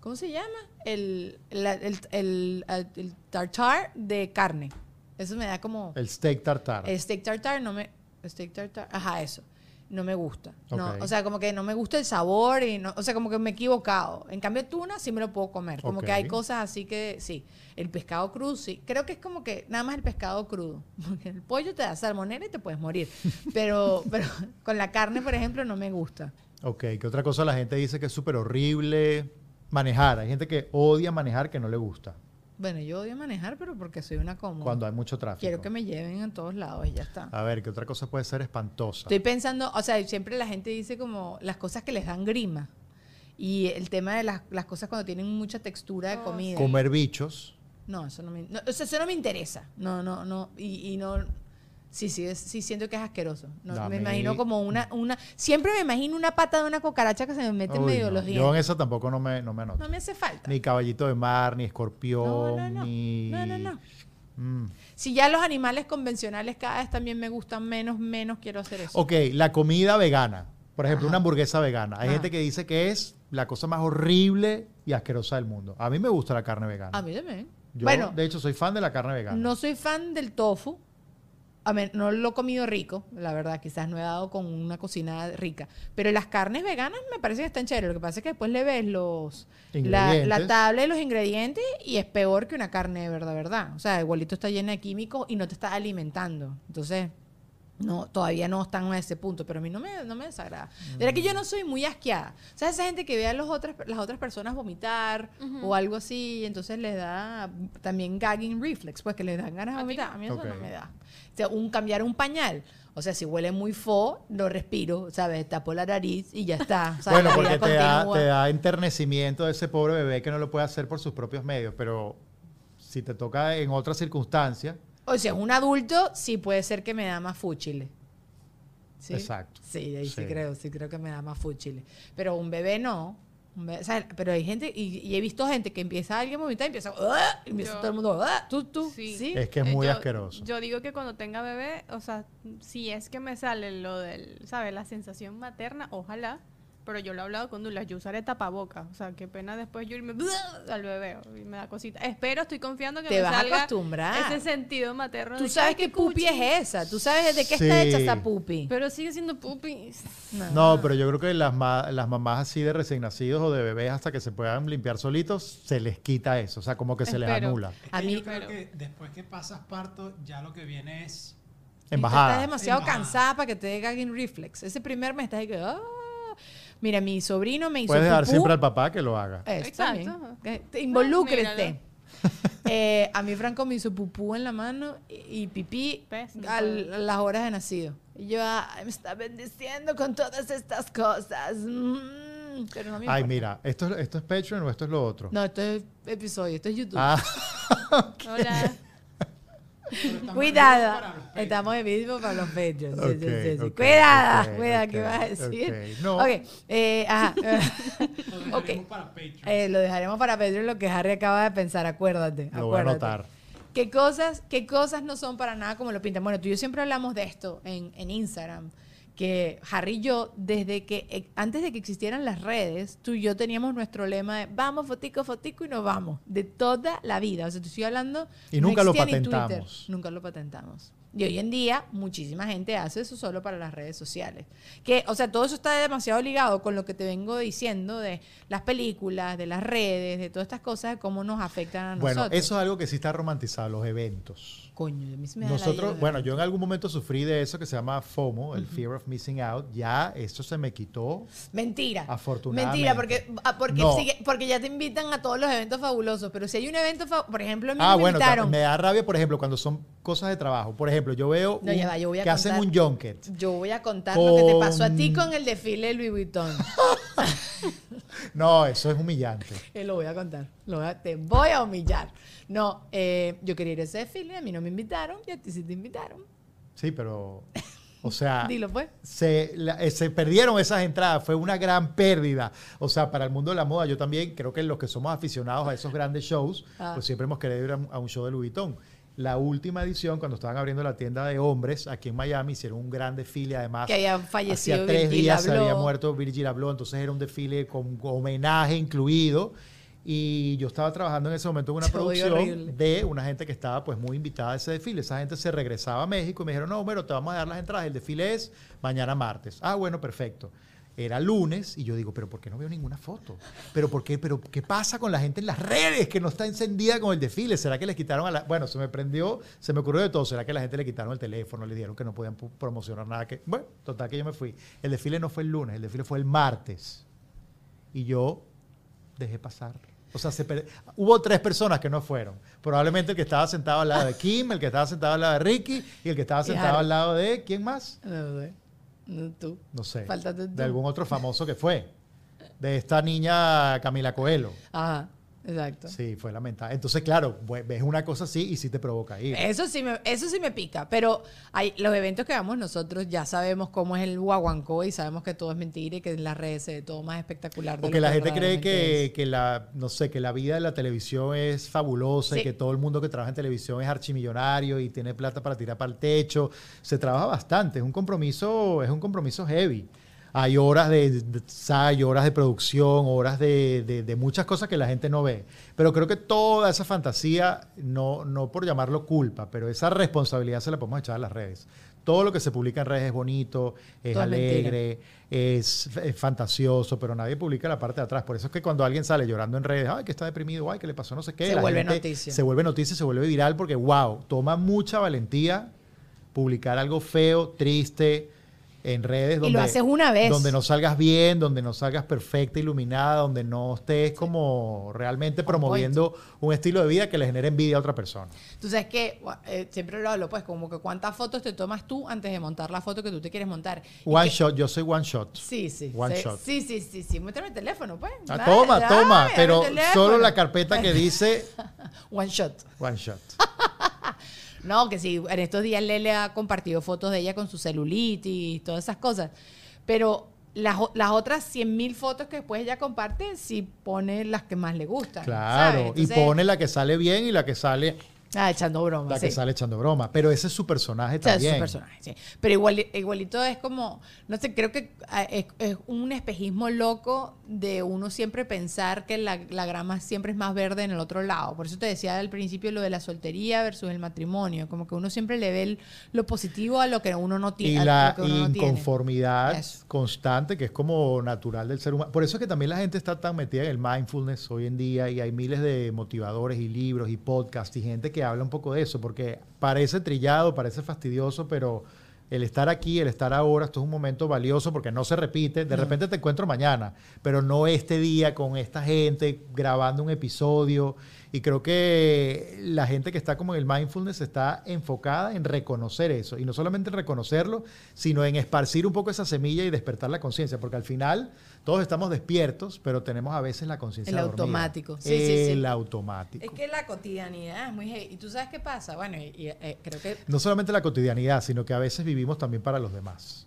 ¿Cómo se llama? El, el, el, el- el tartar de carne. Eso me da como... El steak tartar. El steak tartar no me... Steak tartar... Ajá, eso. No me gusta. No. O sea, como que no me gusta el sabor y no... O sea, como que me he equivocado. En cambio, tuna sí me lo puedo comer. Como que hay cosas así que sí. El pescado crudo sí. Creo que es como que nada más el pescado crudo. Porque el pollo te da salmonera y te puedes morir. Pero, pero con la carne, por ejemplo, no me gusta. Ok, ¿qué otra cosa la gente dice que es súper horrible? Manejar. Hay gente que odia manejar que no le gusta Bueno, yo odio manejar, pero porque soy una cómoda. cuando hay mucho tráfico. Quiero que me lleven en todos lados y ya está. A ver, ¿qué otra cosa puede ser espantosa? Estoy pensando, o sea, siempre la gente dice como las cosas que les dan grima. Y el tema de las, las cosas cuando tienen mucha textura de Oh, comida. Comer bichos. No, eso no me, no, o sea, eso no me interesa. No, no, no. Y, y no. Sí, sí, es- sí siento que es asqueroso. No, me imagino como una, una. Siempre me imagino una pata de una cucaracha que se me mete en medio de no. los Yo en dientes. eso tampoco no me, no me anoto. No me hace falta. Ni caballito de mar, ni escorpión, No, no, no. ni... No, no, no. Mm. Si ya los animales convencionales cada vez también me gustan menos, menos quiero hacer eso. Ok, la comida vegana. Por ejemplo, Ajá. una hamburguesa vegana. Hay Ajá. gente que dice que es la cosa más horrible y asquerosa del mundo. A mí me gusta la carne vegana. A mí también. Yo, bueno, de hecho, soy fan de la carne vegana. No soy fan del tofu. A ver, no lo he comido rico, la verdad. Quizás no he dado con una cocina rica. Pero las carnes veganas me parece que están chéveres. Lo que pasa es que después le ves los la, la tabla de los ingredientes y es peor que una carne de verdad, verdad. O sea, igualito está llena de químicos y no te está alimentando. Entonces, no, todavía no están a ese punto, pero a mí no me, no me desagrada. De verdad que yo no soy muy asqueada. O sea, esa gente que ve a los otras, las otras personas vomitar o algo así, entonces les da también gagging reflex, pues que les dan ganas de ¿A ti vomitar. A mí eso no me da. O sea, un cambiar un pañal. O sea, si huele muy fo, lo respiro, ¿sabes? Tapo la nariz y ya está. O sea, bueno, porque te da, te da enternecimiento de ese pobre bebé que no lo puede hacer por sus propios medios. Pero si te toca en otras circunstancias, O sea, un adulto sí puede ser que me da más fúchile. ¿Sí? Exacto. Sí, ahí sí. Sí. creo, sí creo que me da más fúchile. Pero un bebé no. Un bebé- o sea, pero hay gente, y, y he visto gente que empieza alguien a vomitar y empieza, "Ah", y empieza Yo- todo el mundo, "Ah", tú, tú, sí. Sí. es que es Eh, muy yo- asqueroso. Yo digo que cuando tenga bebé, o sea, si es que me sale lo del, ¿sabes? La sensación materna, ojalá. Pero yo lo he hablado con Dula, yo usaré tapaboca. O sea, qué pena después yo irme al bebé y me da cosita. Espero, estoy confiando que Te me vas a acostumbrar. ese sentido materno. Tú de sabes "Ay, qué pupi cuchi". es esa, tú sabes de qué está Sí. hecha esa pupi. Pero sigue siendo pupi. No, pero yo creo que las, ma- las mamás así de recién nacidos o de bebés hasta que se puedan limpiar solitos, se les quita eso. O sea, como que se les Espero. anula. Es A que mí- yo creo Pero- que después que pasas parto, ya lo que viene es. Y tú Embajada. Estás demasiado Embajada. cansada para que te dé gagging reflex. Ese primer mes estás ahí que, "Ah". Mira, mi sobrino me hizo Puedes dejar pupú. siempre al papá que lo haga. Eso Exacto. también. Te- Involúcrete. Eh, a mí Franco me hizo pupú en la mano y, y pipí a las horas de nacido. Y yo, "Ay, me está bendiciendo con todas estas cosas. Mm, pero no me Ay, mira, ¿esto, es- ¿esto es Patreon o esto es lo otro? No, esto es episodio, esto es YouTube. Ah, Hola. Cuidado. Estamos en vivo para los Patreons. Sí, Ok, sí, sí, sí. ok, Cuidada, ok, cuidada, ¿qué vas a decir? No. Ok, eh, ajá. Lo dejaremos para Patreon. Eh, lo dejaremos para Patreon lo que Harry acaba de pensar, acuérdate. Lo voy a acuérdate. anotar. ¿Qué cosas, ¿Qué cosas no son para nada como lo pintan? Bueno, tú y yo siempre hablamos de esto en, en Instagram, que Harry y yo, desde que, eh, antes de que existieran las redes, tú y yo teníamos nuestro lema de vamos, fotico, fotico y nos vamos, de toda la vida. O sea, te estoy hablando... Y nunca lo Twitter, patentamos. nunca lo patentamos. Y hoy en día, muchísima gente hace eso solo para las redes sociales. Que, o sea, todo eso está demasiado ligado con lo que te vengo diciendo de las películas, de las redes, de todas estas cosas, de cómo nos afectan a Bueno, nosotros. eso es algo que sí está romantizado, los eventos. Coño, a mí se me da Nosotros, bueno, yo en algún momento sufrí de eso que se llama FOMO, el Fear of Missing Out. Ya eso se me quitó. Mentira. Afortunadamente. Mentira, porque, ah, porque, No. sigue- porque ya te invitan a todos los eventos fabulosos. Pero si hay un evento, por ejemplo, a mí Ah, me bueno, invitaron. me da rabia, por ejemplo, cuando son cosas de trabajo. Por ejemplo, yo veo No, un- ya va, yo voy a que hacen un junket. Yo voy a contar lo que te pasó a ti Con- con el desfile de Louis Vuitton. No, eso es humillante. Eh, lo voy a contar. Lo voy a- te voy a humillar. No, eh, yo quería ir a ese desfile, a mí no me invitaron y a ti sí te invitaron. Sí, pero, o sea, Dilo pues. se, la- eh, se perdieron esas entradas, fue una gran pérdida. O sea, para el mundo de la moda, yo también creo que los que somos aficionados a esos grandes shows, Ah. pues siempre hemos querido ir a, un- a un show de Louis Vuitton. La última edición, cuando estaban abriendo la tienda de hombres aquí en Miami, hicieron un gran desfile, además. Que había fallecido Hacía tres Virgil días se Abloh. había muerto Virgil Abloh, entonces era un desfile con homenaje incluido. Y yo estaba trabajando en ese momento en una producción horrible. de una gente que estaba pues muy invitada a ese desfile. Esa gente se regresaba a México y me dijeron, no, pero te vamos a dar las entradas. El desfile es mañana martes. Ah, bueno, perfecto. Era lunes y yo digo, pero ¿por qué no veo ninguna foto? ¿Pero por qué? ¿Pero qué pasa con la gente en las redes que no está encendida con el desfile? ¿Será que les quitaron a la...? Bueno, se me prendió, se me ocurrió de todo. ¿Será que la gente le quitaron el teléfono, le dijeron que no podían promocionar nada? que Bueno, total que yo me fui. El desfile no fue el lunes, el desfile fue el martes. Y yo dejé pasar. O sea, se per- hubo tres personas que no fueron. Probablemente el que estaba sentado al lado de Kim, el que estaba sentado al lado de Ricky y el que estaba sentado al lado de... ¿Quién más? No sé. No, tú. No sé. Faltaste tú. De algún otro famoso que fue. De esta niña Camila Coelho. Ajá, exacto. Sí, fue lamentable. Entonces, claro, ves una cosa así y sí te provoca ir. Eso sí me, eso sí me pica, pero hay, los eventos que vamos nosotros ya sabemos cómo es el guaguancó y sabemos que todo es mentira y que en las redes se ve todo más espectacular. Porque la que gente cree que, que la, no sé, que la vida de la televisión es fabulosa y que todo el mundo que trabaja en televisión es archimillonario y tiene plata para tirar para el techo. Se trabaja bastante, es un compromiso, es un compromiso heavy. Hay horas de, hay horas de producción, horas de, de- de muchas cosas que la gente no ve. Pero creo que toda esa fantasía, no, no por llamarlo culpa, pero esa responsabilidad se la podemos echar a las redes. Todo lo que se publica en redes es bonito, es alegre, es, es fantasioso, pero nadie publica la parte de atrás. Por eso es que cuando alguien sale llorando en redes, ay, que está deprimido, ay, que le pasó no sé qué, Se la vuelve gente noticia. Se vuelve noticia, se vuelve viral porque, wow, toma mucha valentía publicar algo feo, triste en redes. Y Donde, lo haces una vez. Donde no salgas bien, donde no salgas perfecta, iluminada, donde no estés como realmente promoviendo un estilo de vida que le genere envidia a otra persona. Tú sabes que eh, siempre lo hablo, pues, como que cuántas fotos te tomas tú antes de montar la foto que tú te quieres montar. One que- shot, yo soy one shot. Sí, sí. One sí, shot. Sí, sí, sí, sí. Muéstrame el teléfono, pues. Ah, Dale, toma, dale, toma, pero solo la carpeta que dice One shot. one shot. No, que sí, en estos días Lele ha compartido fotos de ella con su celulitis, todas esas cosas. Pero las, las otras 100 mil fotos que después ella comparte, sí pone las que más le gustan. Claro, ¿sabes? y pone la que sale bien y la que sale Ah, echando broma. la que sí. sale echando broma. Pero ese es su personaje O sea, es también. su personaje, sí. Pero igual, igualito es como, no sé, creo que ah, es, es un espejismo loco de uno siempre pensar que la, la grama siempre es más verde en el otro lado. Por eso te decía al principio lo de la soltería versus el matrimonio. Como que uno siempre le ve el- lo positivo a lo que uno no tiene. y la no inconformidad constante, que es como natural del ser humano. Por eso es que también la gente está tan metida en el mindfulness hoy en día y hay miles de motivadores y libros y podcasts y gente que habla un poco de eso, porque parece trillado, parece fastidioso, pero el estar aquí, el estar ahora, esto es un momento valioso porque no se repite. De repente te encuentro mañana, pero no este día con esta gente grabando un episodio. Y creo que la gente que está como en el mindfulness está enfocada en reconocer eso. Y no solamente en reconocerlo, sino en esparcir un poco esa semilla y despertar la conciencia. Porque al final todos estamos despiertos, pero tenemos a veces la conciencia El dormida. automático. Sí, sí, sí. El automático. Es que la cotidianidad es muy heavy. ¿Y tú sabes qué pasa? Bueno, y, y, eh, creo que No solamente la cotidianidad, sino que a veces vivimos también para los demás.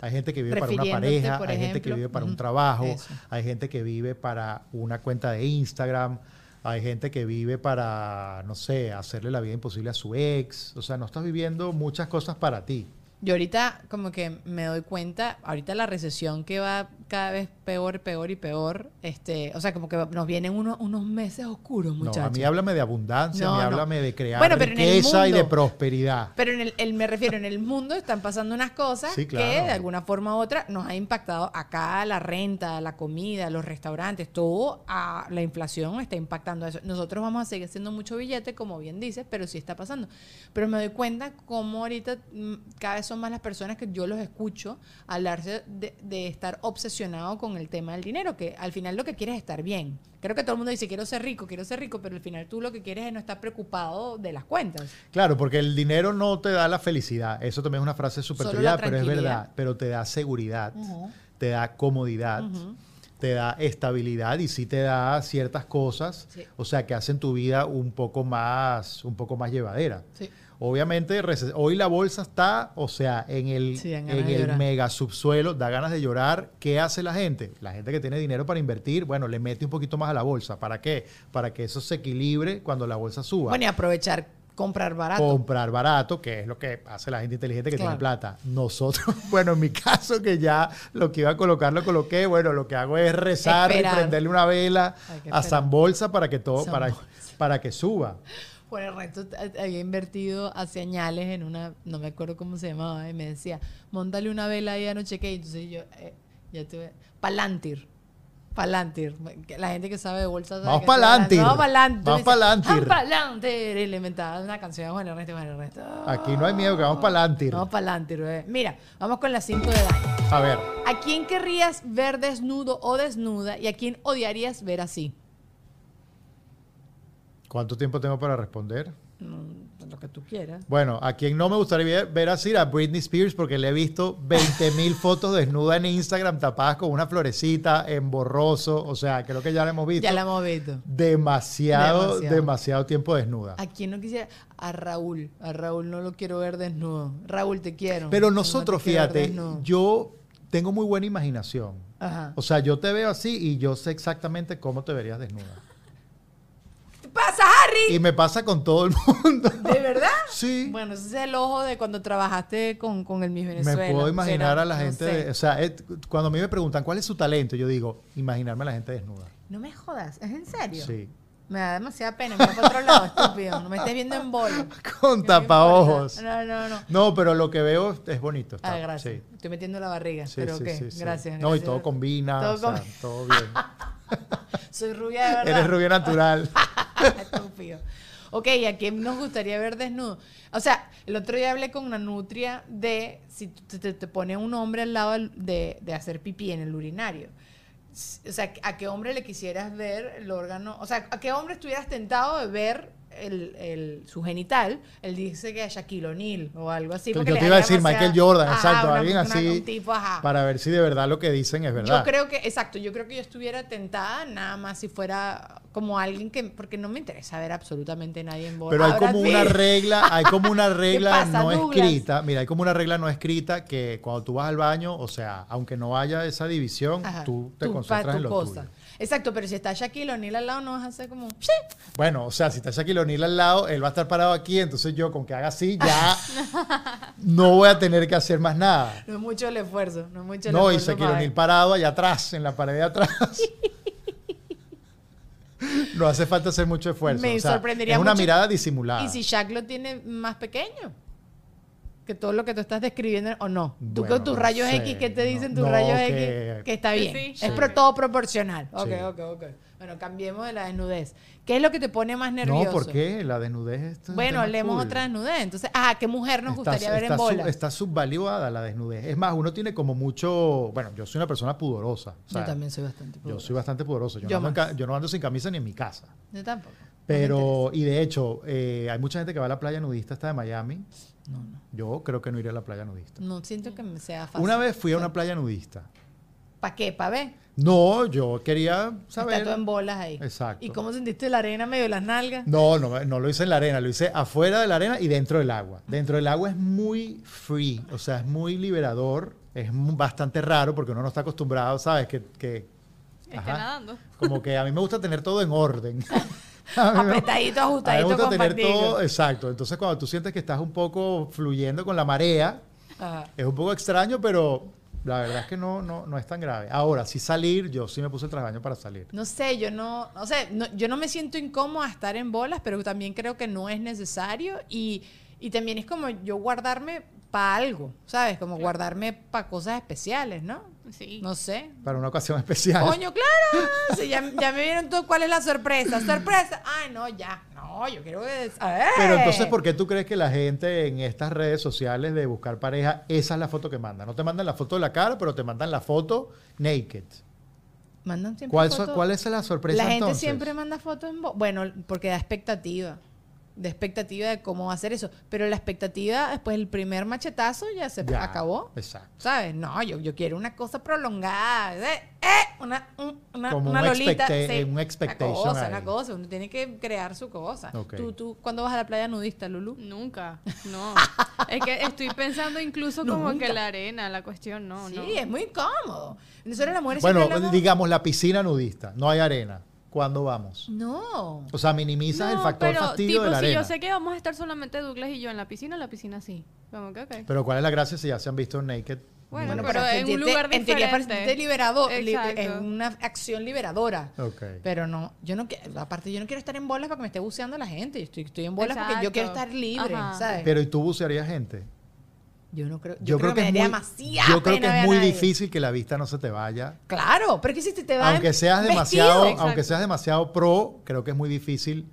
Hay gente que vive para una pareja, hay gente que vive para un trabajo, eso. hay gente que vive para una cuenta de Instagram, hay gente que vive para, no sé, hacerle la vida imposible a su ex. O sea, no estás viviendo muchas cosas para ti. Yo ahorita como que me doy cuenta, ahorita la recesión que va cada vez peor, peor y peor, este, o sea, como que nos vienen unos, unos meses oscuros, No, muchachos. a mí háblame de abundancia, No, a mí no. háblame de crear Bueno, pero en el riqueza y de mundo- prosperidad. Pero en el, el- me refiero, en el mundo están pasando unas cosas Sí, que de alguna forma u otra nos ha impactado acá la renta, la comida, los restaurantes, todo a la inflación está impactando eso. Nosotros vamos a seguir haciendo mucho billete, como bien dices, pero sí está pasando. Pero me doy cuenta cómo ahorita mm, cada vez son más las personas que yo los escucho hablarse de, de estar obsesionado con el tema del dinero, que al final lo que quieres es estar bien. Creo que todo el mundo dice, quiero ser rico, quiero ser rico, pero al final tú lo que quieres es no estar preocupado de las cuentas. Claro, porque el dinero no te da la felicidad. Eso también es una frase súper la pero es verdad. Pero te da seguridad, te da comodidad, te da estabilidad y sí te da ciertas cosas, Sí. o sea, que hacen tu vida un poco más, un poco más llevadera. Sí. Obviamente, hoy la bolsa está, o sea, en el, Sí, en el mega subsuelo, da ganas de llorar. ¿Qué hace la gente? La gente que tiene dinero para invertir, bueno, le mete un poquito más a la bolsa. ¿Para qué? Para que eso se equilibre cuando la bolsa suba. Bueno, y aprovechar, comprar barato. comprar barato, que es lo que hace la gente inteligente que Claro. tiene plata. Nosotros, bueno, en mi caso, que ya lo que iba a colocar lo coloqué, bueno, lo que hago es rezar Esperar. y prenderle una vela a. San Bolsa para que todo, San para, Bolsa. para que suba. Por el resto, eh, había invertido hace añales en una, no me acuerdo cómo se llamaba, y me decía, montale una vela ahí a no cheque. Entonces yo, eh, ya tuve, Palantir. Palantir. La gente que sabe de bolsa. sabe Vamos Palantir. Vamos Palantir. Vamos Palantir. Palantir. Y le inventaba una canción a Juan Ernesto Juan Ernesto. Aquí no hay miedo, que vamos adelante. Vamos Palantir, bebé. Mira, vamos con las 5 de Dani. A ver, ¿A quién querrías ver desnudo o desnuda y a quién odiarías ver así? ¿Cuánto tiempo tengo para responder? Lo que tú quieras. Bueno, a quien no me gustaría ver así a Britney Spears porque le he visto 20 mil fotos desnuda en Instagram tapadas con una florecita en borroso. O sea, creo que ya la hemos visto. Ya la hemos visto. demasiado, Demasiado. demasiado, tiempo desnuda. ¿A quién no quisiera? A Raúl. A Raúl no lo quiero ver desnudo. Raúl, te quiero. Pero No nosotros, fíjate, yo tengo muy buena imaginación. Ajá. O sea, yo te veo así y yo sé exactamente cómo te verías desnuda. ¿Qué Harry? Y me pasa con todo el mundo. ¿De verdad? Sí. Bueno, ese es el ojo de cuando trabajaste con, con el Miss Venezuela. me puedo imaginar a la No gente, sé. de- o sea, es- cuando a mí me preguntan cuál es su talento, yo digo, imaginarme a la gente desnuda. No me jodas, ¿es en serio? Sí. Me da demasiada pena. Me voy para otro lado, estúpido. No me estés viendo en bolo. Con ¿Qué tapaojos. No, no, no. No, pero lo que veo es bonito. está, Ah, gracias. Sí. Estoy metiendo la barriga. Sí, pero sí, sí. gracias. No, y todo combina, Todo o sea, com- todo bien. Soy rubia de verdad. Eres rubia natural. Estúpido. Ok, ¿a quién nos gustaría ver desnudo? O sea, el otro día hablé con una nutria de si te, te, te pone un hombre al lado de, de hacer pipí en el urinario. O sea, ¿a qué hombre le quisieras ver el órgano? O sea, ¿a qué hombre estuvieras tentado de ver el, el- su genital? Él dice que a Shaquille O'Neal o algo así. Yo porque te iba a decir demasiada- Michael Jordan, Ajá, exacto, una- alguien una- así, un tipo, ajá. para ver si de verdad lo que dicen es verdad. Yo creo que, exacto, yo creo que yo estuviera tentada nada más si fuera como alguien que, porque no me interesa ver absolutamente nadie en bola. Pero hay como una regla, hay como una regla pasa, no Douglas? escrita. Mira, hay como una regla no escrita que cuando tú vas al baño, o sea, aunque no haya esa división, Ajá, tú te tú concentras en lo cosa. tuyo. Exacto, pero si está Shaquille O'Neal al lado, no vas a hacer como, "Sí". Bueno, o sea, si está Shaquille O'Neal al lado, él va a estar parado aquí, entonces yo con que haga así ya no voy a tener que hacer más nada. no es mucho el esfuerzo, no es mucho el No, y esfuerzo. Shaquille para O'Neal ver. parado allá atrás, en la pared de atrás. no hace falta hacer mucho esfuerzo. Me o sea, sorprendería Es una mucho- mirada disimulada. ¿Y si Shaq lo tiene más pequeño? Que todo lo que tú estás describiendo, o no. Tú Bueno, con tus no rayos sé, X, ¿qué te no- dicen tus no, rayos que- X? Que está bien. Sí. Es Sí. pro- todo proporcional. Ok, Sí. ok, ok. Bueno, cambiemos de la desnudez. ¿Qué es lo que te pone más nervioso? No, ¿por qué? La desnudez es Bueno, leemos cool. otra desnudez. Entonces, ah, ¿qué mujer nos Está- gustaría ver en sub- bola? está subvaluada la desnudez. Es más, uno tiene como mucho. Bueno, yo soy una persona pudorosa. o sea, yo también soy bastante Yo pudorosa. soy bastante pudoroso. Yo, Yo no ando yo no ando sin camisa ni en mi casa. Yo tampoco. Pero, y de hecho, eh, hay mucha gente que va a la playa nudista hasta de Miami. No, no. Yo creo que no iré a la playa nudista. No siento que me sea fácil. Una vez fui a una playa nudista. ¿Para qué? ¿Para ver? No, yo quería saber. Está todo en bolas ahí. Exacto. ¿Y cómo sentiste la arena medio de las nalgas? No, no, no lo hice en la arena, lo hice afuera de la arena y dentro del agua. Dentro del agua es muy free, o sea, es muy liberador, es bastante raro porque uno no está acostumbrado, ¿sabes? Que, que nadando. como que a mí me gusta tener todo en orden. Apretadito, me ajustadito, gusta tener compartido. todo, exacto. Entonces cuando tú sientes que estás un poco fluyendo con la marea, Ajá. Es un poco extraño, pero la verdad es que no, no, no es tan grave. Ahora, si salir, yo sí me puse el traje de baño para salir. No sé, yo no, o sea, no- yo no me siento incómoda a estar en bolas, pero también creo que no es necesario y, y también es como yo guardarme para algo, ¿sabes? Como guardarme para cosas especiales, ¿no? Sí. No sé. Para una ocasión especial. Coño, claro. Sí, ya, ya me vieron todo cuál es la sorpresa. Sorpresa. Ay, no, ya. No, yo quiero que... A ver. Pero entonces, ¿por qué tú crees que la gente en estas redes sociales de buscar pareja, esa es la foto que mandan? No te mandan la foto de la cara, pero te mandan la foto naked. Mandan siempre ¿Cuál, cuál es la sorpresa La gente entonces? siempre manda fotos en... Bueno, porque da expectativa. De expectativa de cómo va a ser eso. Pero la expectativa, después el primer machetazo ya se Ya, acabó. Exacto. ¿Sabes? No, yo, yo quiero una cosa prolongada. ¿eh? ¿Eh? Una, un- una, Como una un lolita. expecta- sí. un expectation Una cosa, ahí. una cosa. Uno tiene que crear su cosa. Ok. ¿Tú, tú, ¿Cuándo vas a la playa nudista, Lulu? Nunca, no. es que estoy pensando incluso como Nunca. que la arena, la cuestión, no, sí, no. es muy incómodo. Nosotros las mujeres Bueno, hablamos- digamos la piscina nudista, no hay arena. ¿Cuándo vamos? No. O sea, minimizas el No, factor pero fastidio tipo, de la si arena. yo sé que vamos a estar solamente Douglas y yo en la piscina, la piscina sí. Como que, ok. Pero ¿cuál es la gracia si ya se han visto naked? Bueno, Bueno, pero para en un lugar En diferente. liberador, li- Exacto. es una acción liberadora. Ok. Pero no, yo no quiero, aparte yo no quiero estar en bolas para que me esté buceando la gente. Yo estoy, estoy en bolas porque yo Exacto. quiero estar libre, Ajá. ¿sabes? Pero ¿y tú bucearías gente? Yo no creo, yo, Yo, creo, que, es muy, demasiada yo creo que es muy difícil que la vista no se te vaya. Claro, pero que si te va Aunque seas demasiado, aunque seas demasiado pro, creo que es muy difícil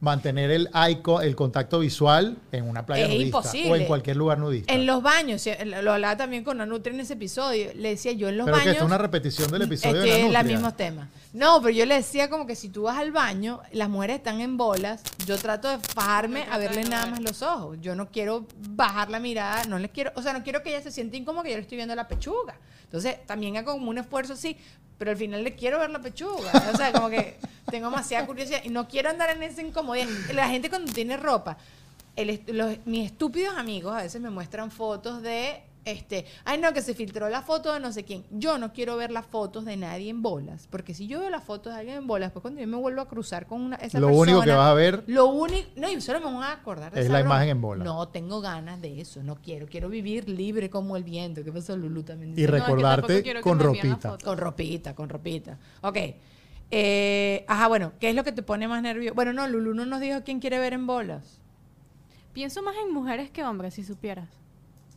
mantener el co- el contacto visual en una playa Es nudista imposible. o en cualquier lugar nudista. En los baños, lo hablaba también con Anutria en ese episodio, le decía yo en los pero que baños... esto es una repetición del episodio de en la los mismos temas. No, pero yo le decía como que si tú vas al baño, las mujeres están en bolas, yo trato de bajarme a verle nada más los ojos. Yo no quiero bajar la mirada, no les quiero, o sea, no quiero que ella se sienta incómoda que yo le estoy viendo la pechuga. Entonces, también hago como un esfuerzo así, pero al final le quiero ver la pechuga. O sea, como que tengo demasiada curiosidad y no quiero andar en esa incomodidad. La gente cuando tiene ropa, el est- los- mis estúpidos amigos a veces me muestran fotos de este, ay no, que se filtró la foto de no sé quién. Yo no quiero ver las fotos de nadie en bolas, porque si yo veo las fotos de alguien en bolas, pues cuando yo me vuelvo a cruzar con una esa Lo persona, único que vas a ver lo único, no, y solo me voy a acordar de es esa la broma. imagen en bolas. No tengo ganas de eso, no quiero, quiero vivir libre como el viento. ¿Qué pasó Lulu también? y dice? No, es que recordarte que con ropita. Con ropita, con ropita. Ok. Eh, ajá, bueno, ¿qué es lo que te pone más nervioso? Bueno, no, Lulu no nos dijo quién quiere ver en bolas. Pienso más en mujeres que hombres, si supieras.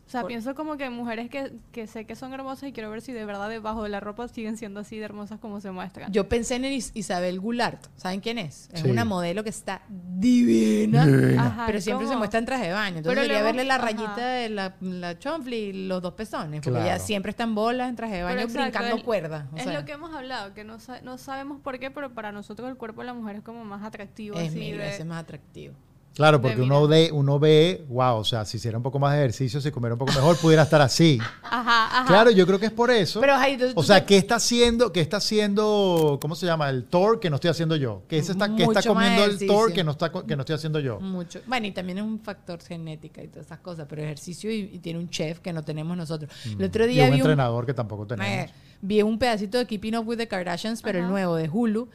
O sea, Por- pienso como que mujeres que, que sé que son hermosas y quiero ver si de verdad debajo de la ropa siguen siendo así de hermosas como se muestran. Yo pensé en Is- Isabel Goulart. ¿Saben quién es? Es Sí. una modelo que está divina. Ajá, Pero ¿y siempre se muestra en traje de baño. Entonces Pero debería luego- verle la ajá. rayita de la, la chonfli y los dos pezones. Porque Claro. ella siempre está en bolas, en traje de baño, exacto, brincando el- cuerda. O es sea, lo que hemos hablado, que no, sa- no sabemos por qué, pero para nosotros el cuerpo de la mujer es como más atractivo. es así mil de- más atractivo. Claro, de porque uno ve, uno ve, wow, o sea, si hiciera un poco más de ejercicio, si comiera un poco mejor, pudiera estar así. Ajá, ajá. Claro, yo creo que es por eso. Pero, Jair, tú- o tú sea, ¿qué está haciendo, qué está haciendo, cómo se llama? El Thor que no estoy haciendo yo. ¿Qué, está, qué está Mucho más comiendo el. Thor que no, está, que no estoy haciendo yo? Mucho. Bueno, y también es un factor genética y todas esas cosas, pero ejercicio y, y tiene un chef que no tenemos nosotros. El otro Mm. Y día un vi un, entrenador que tampoco tenemos. Eh, vi un pedacito de Keeping Up with the Kardashians, pero el nuevo de Hulu,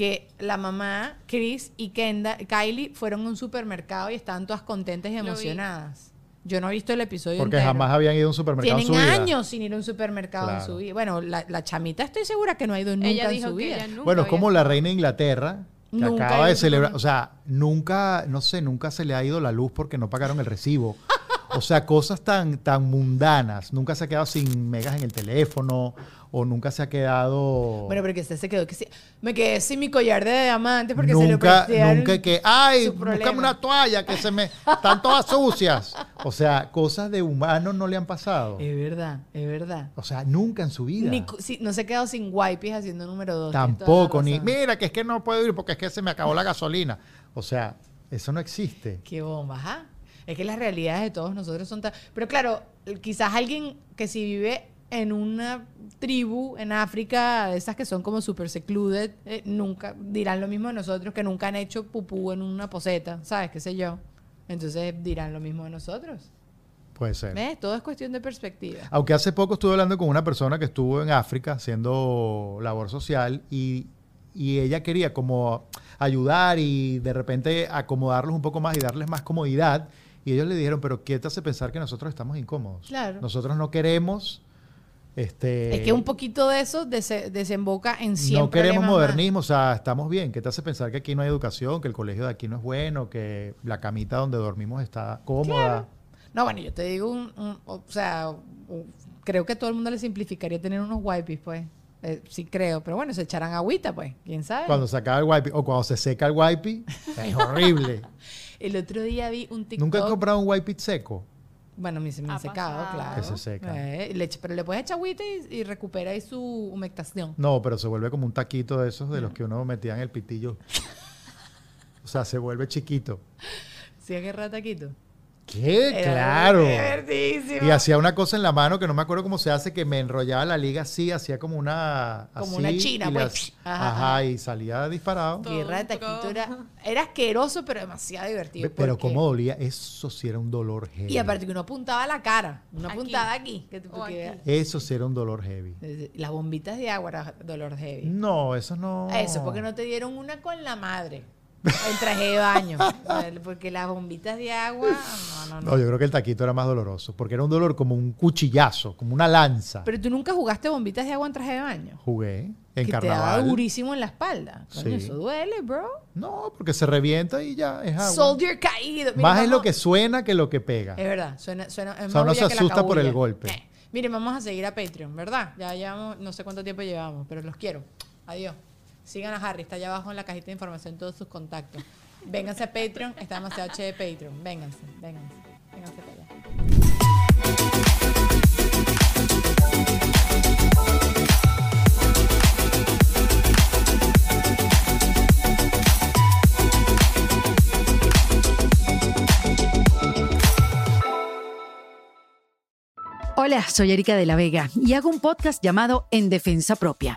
que la mamá, Chris y Kenda, Kylie fueron a un supermercado y estaban todas contentas y emocionadas. Yo no he visto el episodio porque entero. jamás habían ido a un supermercado Tienen en su vida. años sin ir a un supermercado en su vida. Bueno, la, la chamita estoy segura que no ha ido nunca ella en su que vida. ella nunca Bueno, es como la reina de Inglaterra, que Nunca ha acaba de celebrar, supermercado. o sea, nunca, no sé, nunca se le ha ido la luz porque no pagaron el recibo. O sea, cosas tan, tan mundanas. Nunca se ha quedado sin megas en el teléfono o nunca se ha quedado... Bueno, pero que usted se quedó que sí. Me quedé sin mi collar de diamantes porque se lo nunca, nunca que, ay, búscame una toalla que se me, están todas sucias. O sea, cosas de humanos no le han pasado. Es verdad, es verdad. O sea, nunca en su vida. Ni sí, no se ha quedado sin wipes haciendo número dos. Tampoco, ni, mira, que es que no puedo ir porque es que se me acabó la gasolina. O sea, eso no existe. Qué bomba, ajá. Es que las realidades de todos nosotros son tan... Pero claro, quizás alguien que si vive en una tribu en África, esas que son como super secluded, eh, nunca dirán lo mismo de nosotros, que nunca han hecho pupú en una poseta, ¿sabes? ¿Qué sé yo? Entonces dirán lo mismo de nosotros. Puede ser. ¿Ves? Todo es cuestión de perspectiva. Aunque hace poco estuve hablando con una persona que estuvo en África haciendo labor social y, y ella quería como ayudar y de repente acomodarlos un poco más y darles más comodidad. Y ellos le dijeron, pero ¿qué te hace pensar que nosotros estamos incómodos? Claro. Nosotros no queremos... Este, Es que un poquito de eso dese- desemboca en 100 no queremos más. modernismo, o sea, estamos bien. ¿Qué te hace pensar que aquí no hay educación, que el colegio de aquí no es bueno, que la camita donde dormimos está cómoda? No, bueno, yo te digo, un, un- o sea, un- creo que a todo el mundo le simplificaría tener unos wipes, pues. Eh, sí creo, pero bueno, se echarán agüita, pues. ¿Quién sabe? Cuando se acaba el wipe o cuando se seca el wipe, es horrible. El otro día vi un TikTok. ¿Nunca has comprado un wipe seco? Bueno, Ha han secado, pasado. claro. Que se secan. Eh, le pero le puedes echar agüita y, y recupera ahí su humectación. No, pero se vuelve como un taquito de esos de los que uno metía en el pitillo. O sea, se vuelve chiquito. ¿Sí agarra taquito? ¿Qué? Era claro. divertidísimo. Y hacía una cosa en la mano que no me acuerdo cómo se hace, que me enrollaba la liga así, hacía como una... Como así, una china, pues. Ajá, Ajá, ajá. y salía disparado. Guerra de era, era asqueroso, pero demasiado divertido. Ve- Pero porque- cómo dolía, eso sí era un dolor heavy. Y aparte que uno apuntaba la cara, uno Aquí. apuntaba aquí. que- porque aquí. Eso sí era un dolor heavy. Las bombitas de agua era dolor heavy. No, eso no... Eso, porque no te dieron una con la madre. El traje de baño. porque las bombitas de agua, no, no, no. No, yo creo que el taquito era más doloroso, porque era un dolor como un cuchillazo, como una lanza. Pero tú nunca jugaste bombitas de agua en traje de baño. Jugué en que te daba carnaval. durísimo en la espalda. Coño, Sí. Eso duele, bro. No, porque se revienta y ya es agua. Soldier caído. Mira, Más es lo que suena que lo que pega. Es verdad, suena, suena es O sea, más uno se asusta por el golpe. Eh, Miren, vamos a seguir a Patreon, ¿verdad? Ya llevamos, no sé cuánto tiempo llevamos, pero los quiero. Adiós. Sigan a Harry, está allá abajo en la cajita de información todos sus contactos. Vénganse a Patreon, está demasiado chévere Patreon. Vénganse, vénganse, vénganse para allá. Hola, soy Erika de la Vega y hago un podcast llamado En Defensa Propia,